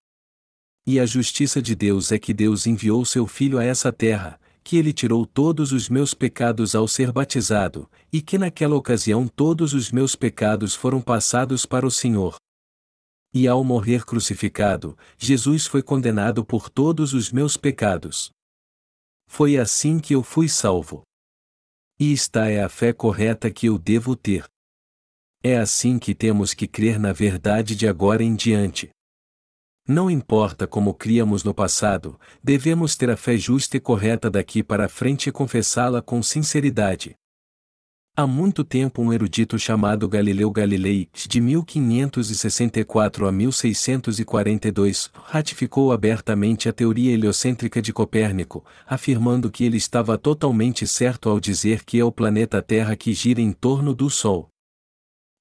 E a justiça de Deus é que Deus enviou seu Filho a essa terra, que ele tirou todos os meus pecados ao ser batizado, e que naquela ocasião todos os meus pecados foram passados para o Senhor. E ao morrer crucificado, Jesus foi condenado por todos os meus pecados. Foi assim que eu fui salvo. E esta é a fé correta que eu devo ter. É assim que temos que crer na verdade de agora em diante. Não importa como criamos no passado, devemos ter a fé justa e correta daqui para frente e confessá-la com sinceridade. Há muito tempo um erudito chamado Galileu Galilei, de 1564 a 1642, ratificou abertamente a teoria heliocêntrica de Copérnico, afirmando que ele estava totalmente certo ao dizer que é o planeta Terra que gira em torno do Sol.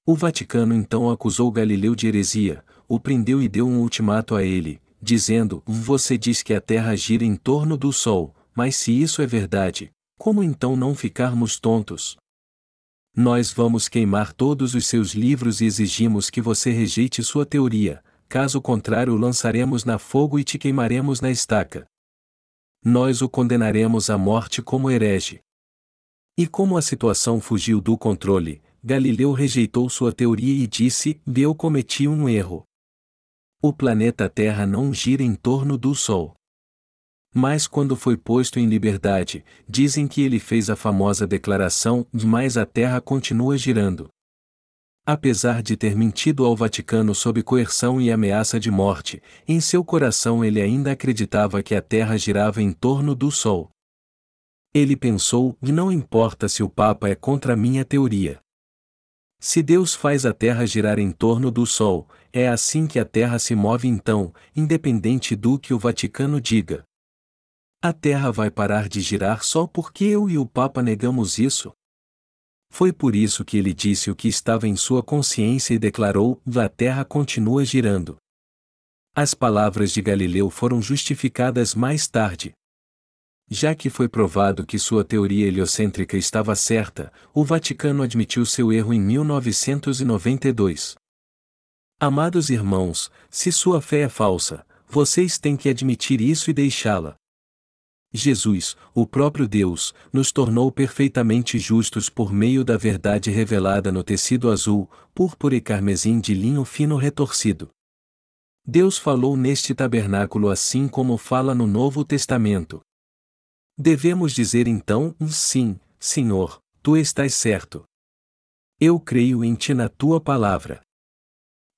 O Vaticano então acusou Galileu de heresia, o prendeu e deu um ultimato a ele, dizendo: Você diz que a Terra gira em torno do Sol, mas se isso é verdade, como então não ficarmos tontos? nós vamos queimar todos os seus livros e exigimos que você rejeite sua teoria, caso contrário lançaremos na fogo e te queimaremos na estaca. Nós o condenaremos à morte como herege. E como a situação fugiu do controle, Galileu rejeitou sua teoria e disse: Eu cometi um erro. O planeta Terra não gira em torno do Sol. Mas quando foi posto em liberdade, dizem que ele fez a famosa declaração: mas a Terra continua girando. Apesar de ter mentido ao Vaticano sob coerção e ameaça de morte, em seu coração ele ainda acreditava que a Terra girava em torno do Sol. Ele pensou: não importa se o Papa é contra minha teoria. Se Deus faz a Terra girar em torno do Sol, é assim que a Terra se move então, independente do que o Vaticano diga. A Terra vai parar de girar só porque eu e o Papa negamos isso? Foi por isso que ele disse o que estava em sua consciência e declarou: a Terra continua girando. As palavras de Galileu foram justificadas mais tarde. Já que foi provado que sua teoria heliocêntrica estava certa, o Vaticano admitiu seu erro em 1992. Amados irmãos, se sua fé é falsa, vocês têm que admitir isso e deixá-la. Jesus, o próprio Deus, nos tornou perfeitamente justos por meio da verdade revelada no tecido azul, púrpura e carmesim de linho fino retorcido. Deus falou neste tabernáculo assim como fala no Novo Testamento. Devemos dizer então: sim, Senhor, tu estás certo. Eu creio em ti na tua palavra.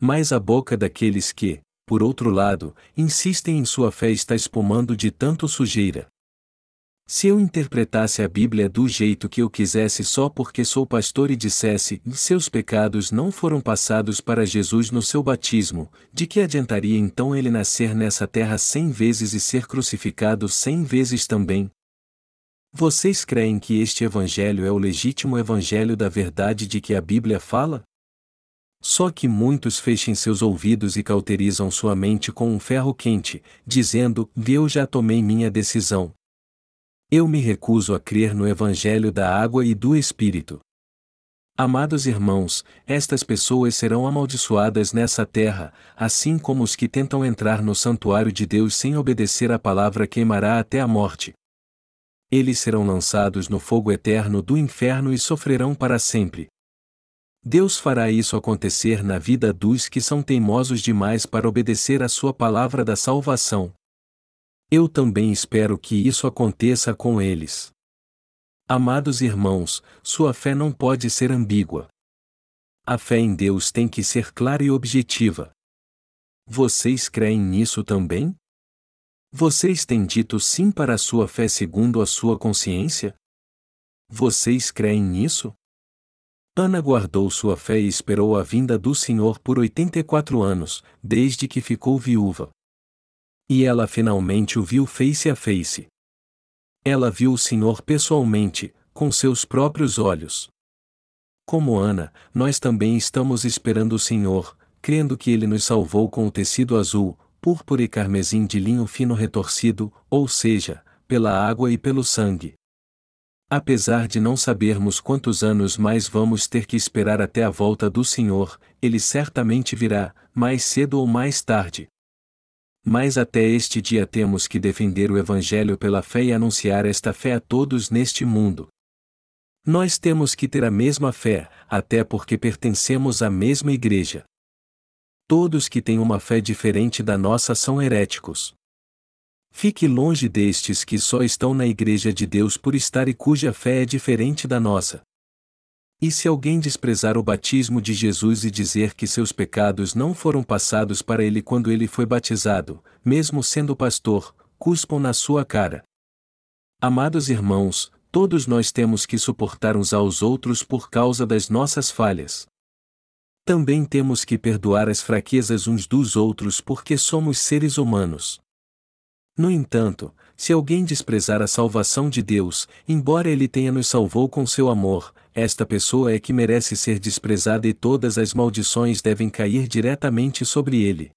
Mas a boca daqueles que, por outro lado, insistem em sua fé está espumando de tanto sujeira. Se eu interpretasse a Bíblia do jeito que eu quisesse só porque sou pastor e dissesse, seus pecados não foram passados para Jesus no seu batismo, de que adiantaria então ele nascer nessa terra cem vezes e ser crucificado cem vezes também? Vocês creem que este evangelho é o legítimo evangelho da verdade de que a Bíblia fala? Só que muitos fechem seus ouvidos e cauterizam sua mente com um ferro quente, dizendo: Eu já tomei minha decisão, eu me recuso a crer no Evangelho da água e do Espírito. Amados irmãos, estas pessoas serão amaldiçoadas nessa terra, assim como os que tentam entrar no santuário de Deus sem obedecer à palavra queimará até a morte. Eles serão lançados no fogo eterno do inferno e sofrerão para sempre. Deus fará isso acontecer na vida dos que são teimosos demais para obedecer à sua palavra da salvação. Eu também espero que isso aconteça com eles. Amados irmãos, sua fé não pode ser ambígua. A fé em Deus tem que ser clara e objetiva. Vocês creem nisso também? Vocês têm dito sim para a sua fé segundo a sua consciência? Vocês creem nisso? Ana guardou sua fé e esperou a vinda do Senhor por 84 anos, desde que ficou viúva. E ela finalmente o viu face a face. Ela viu o Senhor pessoalmente, com seus próprios olhos. Como Ana, nós também estamos esperando o Senhor, crendo que ele nos salvou com o tecido azul, púrpura e carmesim de linho fino retorcido, ou seja, pela água e pelo sangue. Apesar de não sabermos quantos anos mais vamos ter que esperar até a volta do Senhor, ele certamente virá, mais cedo ou mais tarde. Mas até este dia temos que defender o Evangelho pela fé e anunciar esta fé a todos neste mundo. Nós temos que ter a mesma fé, até porque pertencemos à mesma igreja. Todos que têm uma fé diferente da nossa são heréticos. Fique longe destes que só estão na igreja de Deus por estar e cuja fé é diferente da nossa. E se alguém desprezar o batismo de Jesus e dizer que seus pecados não foram passados para ele quando ele foi batizado, mesmo sendo pastor, cuspam na sua cara. Amados irmãos, todos nós temos que suportar uns aos outros por causa das nossas falhas. Também temos que perdoar as fraquezas uns dos outros porque somos seres humanos. No entanto, se alguém desprezar a salvação de Deus, embora ele tenha nos salvou com seu amor, esta pessoa é que merece ser desprezada e todas as maldições devem cair diretamente sobre ele.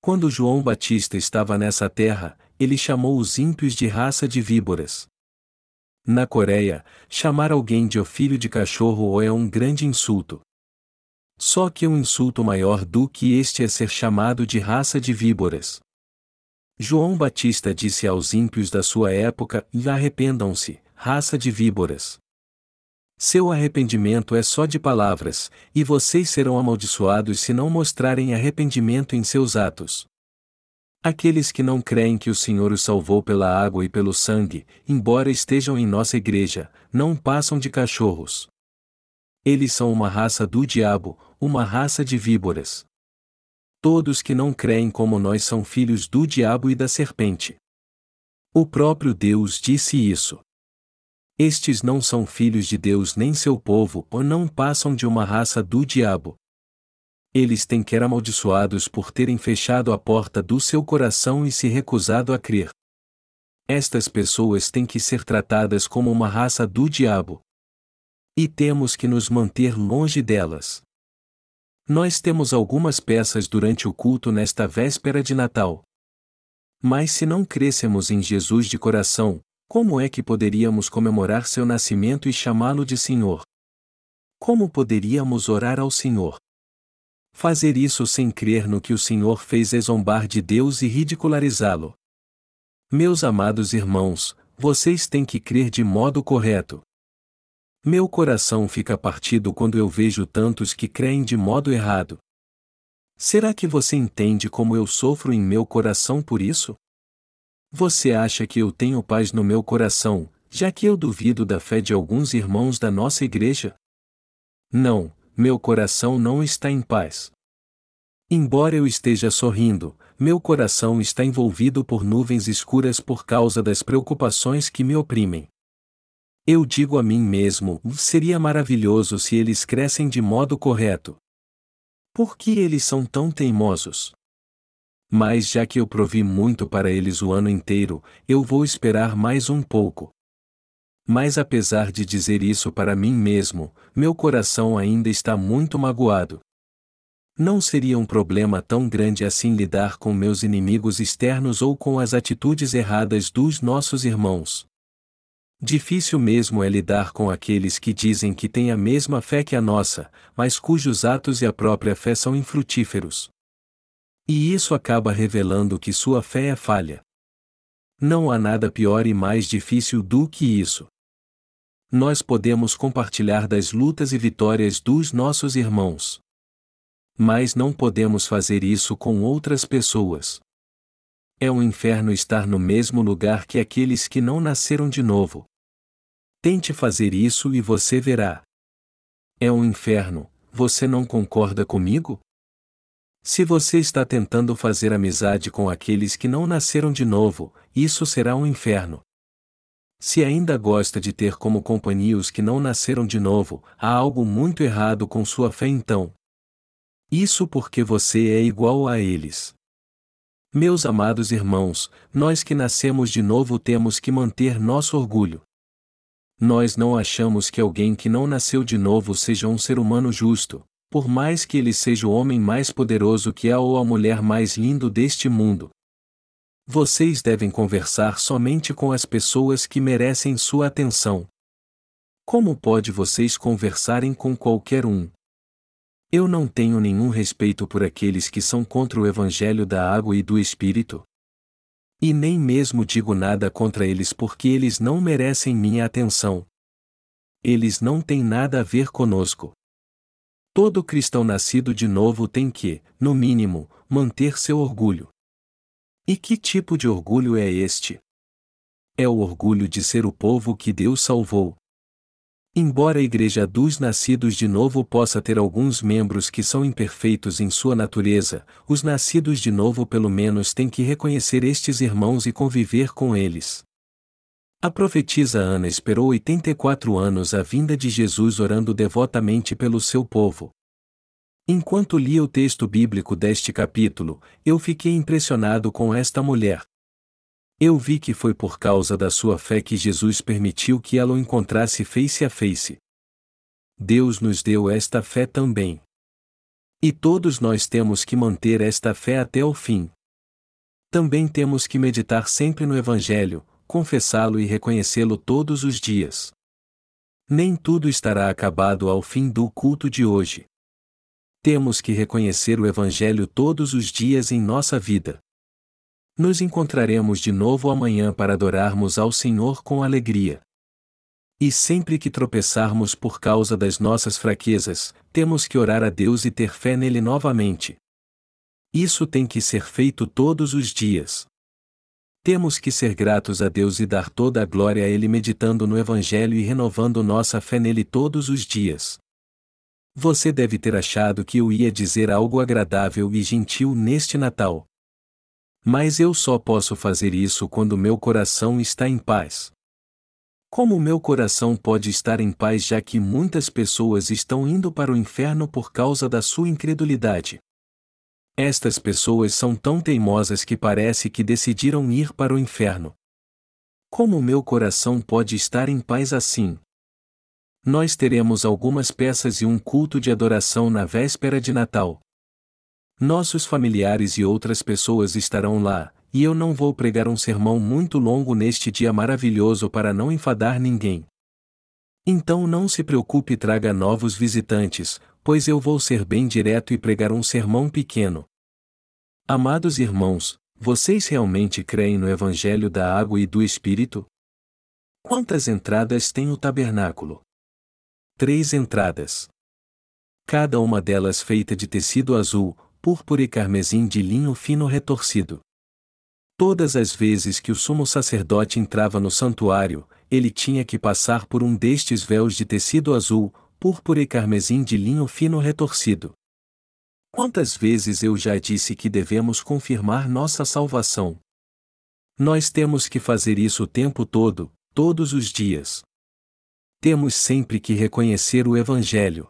Quando João Batista estava nessa terra, ele chamou os ímpios de raça de víboras. Na Coreia, chamar alguém de o filho de cachorro é um grande insulto. Só que um insulto maior do que este é ser chamado de raça de víboras. João Batista disse aos ímpios da sua época: arrependam-se, raça de víboras. Seu arrependimento é só de palavras, e vocês serão amaldiçoados se não mostrarem arrependimento em seus atos. Aqueles que não creem que o Senhor os salvou pela água e pelo sangue, embora estejam em nossa igreja, não passam de cachorros. Eles são uma raça do diabo, uma raça de víboras. Todos que não creem como nós são filhos do diabo e da serpente. O próprio Deus disse isso. Estes não são filhos de Deus nem seu povo, ou não passam de uma raça do diabo. Eles têm que ser amaldiçoados por terem fechado a porta do seu coração e se recusado a crer. Estas pessoas têm que ser tratadas como uma raça do diabo. E temos que nos manter longe delas. Nós temos algumas peças durante o culto nesta véspera de Natal. Mas se não crescemos em Jesus de coração, como é que poderíamos comemorar seu nascimento e chamá-lo de Senhor? Como poderíamos orar ao Senhor? Fazer isso sem crer no que o Senhor fez é zombar de Deus e ridicularizá-lo. Meus amados irmãos, vocês têm que crer de modo correto. Meu coração fica partido quando eu vejo tantos que creem de modo errado. Será que você entende como eu sofro em meu coração por isso? Você acha que eu tenho paz no meu coração, já que eu duvido da fé de alguns irmãos da nossa igreja? Não, meu coração não está em paz. Embora eu esteja sorrindo, meu coração está envolvido por nuvens escuras por causa das preocupações que me oprimem. Eu digo a mim mesmo: seria maravilhoso se eles crescem de modo correto. Por que eles são tão teimosos? Mas já que eu provi muito para eles o ano inteiro, eu vou esperar mais um pouco. Mas apesar de dizer isso para mim mesmo, meu coração ainda está muito magoado. Não seria um problema tão grande assim lidar com meus inimigos externos ou com as atitudes erradas dos nossos irmãos. Difícil mesmo é lidar com aqueles que dizem que têm a mesma fé que a nossa, mas cujos atos e a própria fé são infrutíferos. E isso acaba revelando que sua fé é falha. Não há nada pior e mais difícil do que isso. Nós podemos compartilhar das lutas e vitórias dos nossos irmãos. Mas não podemos fazer isso com outras pessoas. É um inferno estar no mesmo lugar que aqueles que não nasceram de novo. Tente fazer isso e você verá. É um inferno, você não concorda comigo? Se você está tentando fazer amizade com aqueles que não nasceram de novo, isso será um inferno. Se ainda gosta de ter como companhia os que não nasceram de novo, há algo muito errado com sua fé então, isso porque você é igual a eles. Meus amados irmãos, nós que nascemos de novo temos que manter nosso orgulho. Nós não achamos que alguém que não nasceu de novo seja um ser humano justo, por mais que ele seja o homem mais poderoso que há ou a mulher mais lindo deste mundo. Vocês devem conversar somente com as pessoas que merecem sua atenção. Como pode vocês conversarem com qualquer um? Eu não tenho nenhum respeito por aqueles que são contra o Evangelho da água e do Espírito. E nem mesmo digo nada contra eles porque eles não merecem minha atenção. Eles não têm nada a ver conosco. Todo cristão nascido de novo tem que, no mínimo, manter seu orgulho. E que tipo de orgulho é este? É o orgulho de ser o povo que Deus salvou, Embora a Igreja dos Nascidos de Novo possa ter alguns membros que são imperfeitos em sua natureza, os nascidos de novo pelo menos têm que reconhecer estes irmãos e conviver com eles. A profetisa Ana esperou 84 anos a vinda de Jesus orando devotamente pelo seu povo. Enquanto lia o texto bíblico deste capítulo, eu fiquei impressionado com esta mulher. Eu vi que foi por causa da sua fé que Jesus permitiu que ela o encontrasse face a face. Deus nos deu esta fé também. E todos nós temos que manter esta fé até o fim. Também temos que meditar sempre no Evangelho, confessá-lo e reconhecê-lo todos os dias. Nem tudo estará acabado ao fim do culto de hoje. Temos que reconhecer o Evangelho todos os dias em nossa vida. Nos encontraremos de novo amanhã para adorarmos ao Senhor com alegria. E sempre que tropeçarmos por causa das nossas fraquezas, temos que orar a Deus e ter fé nele novamente. Isso tem que ser feito todos os dias. Temos que ser gratos a Deus e dar toda a glória a Ele meditando no Evangelho e renovando nossa fé nele todos os dias. Você deve ter achado que eu ia dizer algo agradável e gentil neste Natal. Mas eu só posso fazer isso quando meu coração está em paz. Como meu coração pode estar em paz já que muitas pessoas estão indo para o inferno por causa da sua incredulidade? Estas pessoas são tão teimosas que parece que decidiram ir para o inferno. Como meu coração pode estar em paz assim? Nós teremos algumas peças e um culto de adoração na véspera de Natal. Nossos familiares e outras pessoas estarão lá, e eu não vou pregar um sermão muito longo neste dia maravilhoso para não enfadar ninguém. Então não se preocupe e traga novos visitantes, pois eu vou ser bem direto e pregar um sermão pequeno. Amados irmãos, vocês realmente creem no Evangelho da Água e do Espírito? Quantas entradas tem o tabernáculo? Três entradas. Cada uma delas feita de tecido azul, púrpura e carmesim de linho fino retorcido. Todas as vezes que o sumo sacerdote entrava no santuário, ele tinha que passar por um destes véus de tecido azul, púrpura e carmesim de linho fino retorcido. Quantas vezes eu já disse que devemos confirmar nossa salvação? Nós temos que fazer isso o tempo todo, todos os dias. Temos sempre que reconhecer o Evangelho.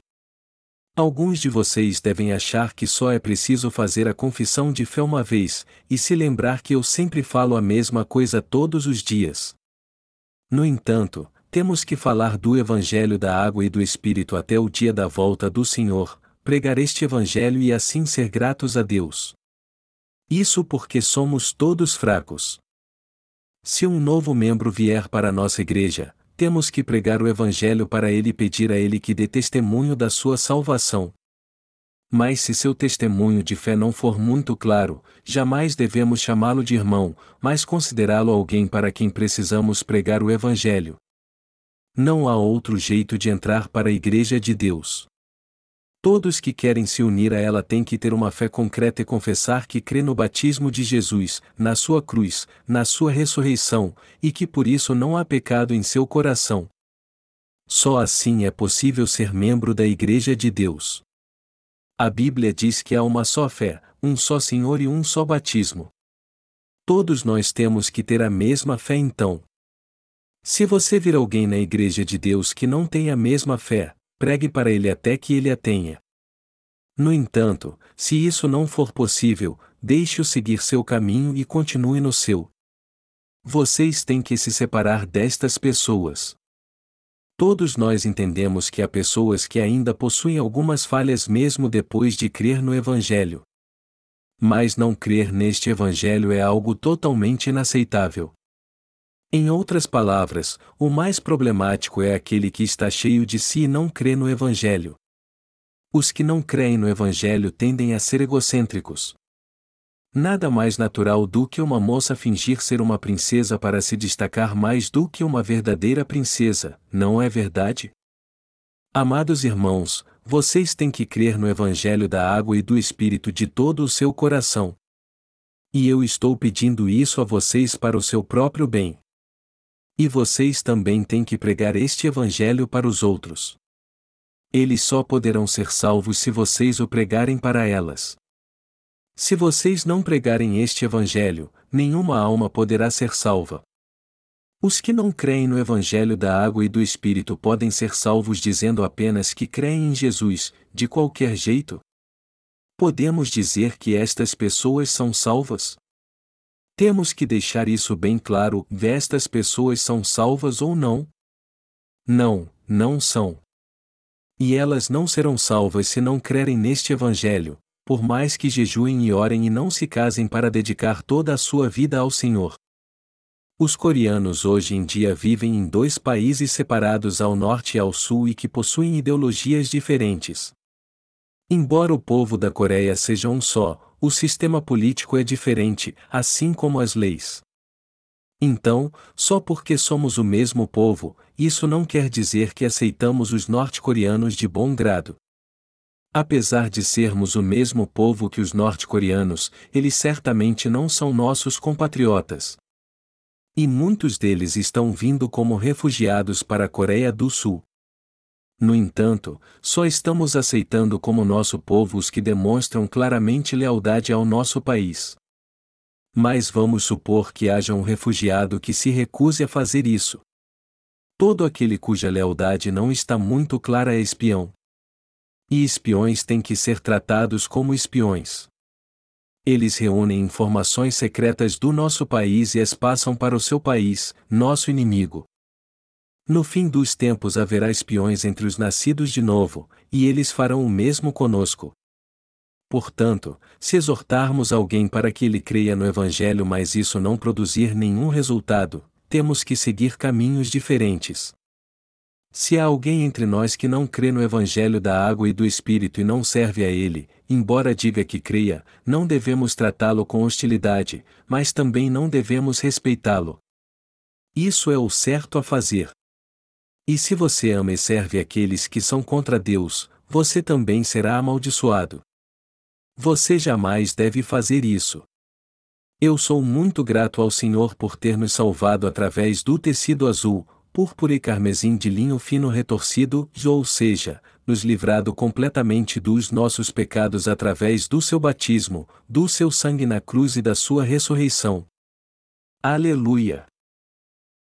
Alguns de vocês devem achar que só é preciso fazer a confissão de fé uma vez, e se lembrar que eu sempre falo a mesma coisa todos os dias. No entanto, temos que falar do Evangelho da água e do Espírito até o dia da volta do Senhor, pregar este Evangelho e assim ser gratos a Deus. Isso porque somos todos fracos. Se um novo membro vier para nossa igreja, temos que pregar o Evangelho para ele e pedir a ele que dê testemunho da sua salvação. Mas se seu testemunho de fé não for muito claro, jamais devemos chamá-lo de irmão, mas considerá-lo alguém para quem precisamos pregar o Evangelho. Não há outro jeito de entrar para a Igreja de Deus. Todos que querem se unir a ela têm que ter uma fé concreta e confessar que crê no batismo de Jesus, na sua cruz, na sua ressurreição, e que por isso não há pecado em seu coração. Só assim é possível ser membro da Igreja de Deus. A Bíblia diz que há uma só fé, um só Senhor e um só batismo. Todos nós temos que ter a mesma fé então. Se você vir alguém na Igreja de Deus que não tem a mesma fé, pregue para ele até que ele a tenha. No entanto, se isso não for possível, deixe-o seguir seu caminho e continue no seu. Vocês têm que se separar destas pessoas. Todos nós entendemos que há pessoas que ainda possuem algumas falhas mesmo depois de crer no Evangelho. Mas não crer neste Evangelho é algo totalmente inaceitável. Em outras palavras, o mais problemático é aquele que está cheio de si e não crê no Evangelho. Os que não creem no Evangelho tendem a ser egocêntricos. Nada mais natural do que uma moça fingir ser uma princesa para se destacar mais do que uma verdadeira princesa, não é verdade? Amados irmãos, vocês têm que crer no Evangelho da água e do Espírito de todo o seu coração. E eu estou pedindo isso a vocês para o seu próprio bem. E vocês também têm que pregar este Evangelho para os outros. Eles só poderão ser salvos se vocês o pregarem para elas. Se vocês não pregarem este Evangelho, nenhuma alma poderá ser salva. Os que não creem no Evangelho da água e do Espírito podem ser salvos dizendo apenas que creem em Jesus, de qualquer jeito? Podemos dizer que estas pessoas são salvas? Temos que deixar isso bem claro: estas pessoas são salvas ou não? Não, não são. E elas não serão salvas se não crerem neste Evangelho, por mais que jejuem e orem e não se casem para dedicar toda a sua vida ao Senhor. Os coreanos hoje em dia vivem em dois países separados ao norte e ao sul e que possuem ideologias diferentes. Embora o povo da Coreia seja um só, o sistema político é diferente, assim como as leis. Então, só porque somos o mesmo povo, isso não quer dizer que aceitamos os norte-coreanos de bom grado. Apesar de sermos o mesmo povo que os norte-coreanos, eles certamente não são nossos compatriotas. E muitos deles estão vindo como refugiados para a Coreia do Sul. No entanto, só estamos aceitando como nosso povo os que demonstram claramente lealdade ao nosso país. Mas vamos supor que haja um refugiado que se recuse a fazer isso. Todo aquele cuja lealdade não está muito clara é espião. E espiões têm que ser tratados como espiões. Eles reúnem informações secretas do nosso país e as passam para o seu país, nosso inimigo. No fim dos tempos haverá espiões entre os nascidos de novo, e eles farão o mesmo conosco. Portanto, se exortarmos alguém para que ele creia no Evangelho, mas isso não produzir nenhum resultado, temos que seguir caminhos diferentes. Se há alguém entre nós que não crê no Evangelho da água e do Espírito e não serve a ele, embora diga que creia, não devemos tratá-lo com hostilidade, mas também não devemos respeitá-lo. Isso é o certo a fazer. E se você ama e serve aqueles que são contra Deus, você também será amaldiçoado. Você jamais deve fazer isso. Eu sou muito grato ao Senhor por ter nos salvado através do tecido azul, púrpura e carmesim de linho fino retorcido, ou seja, nos livrado completamente dos nossos pecados através do seu batismo, do seu sangue na cruz e da sua ressurreição. Aleluia!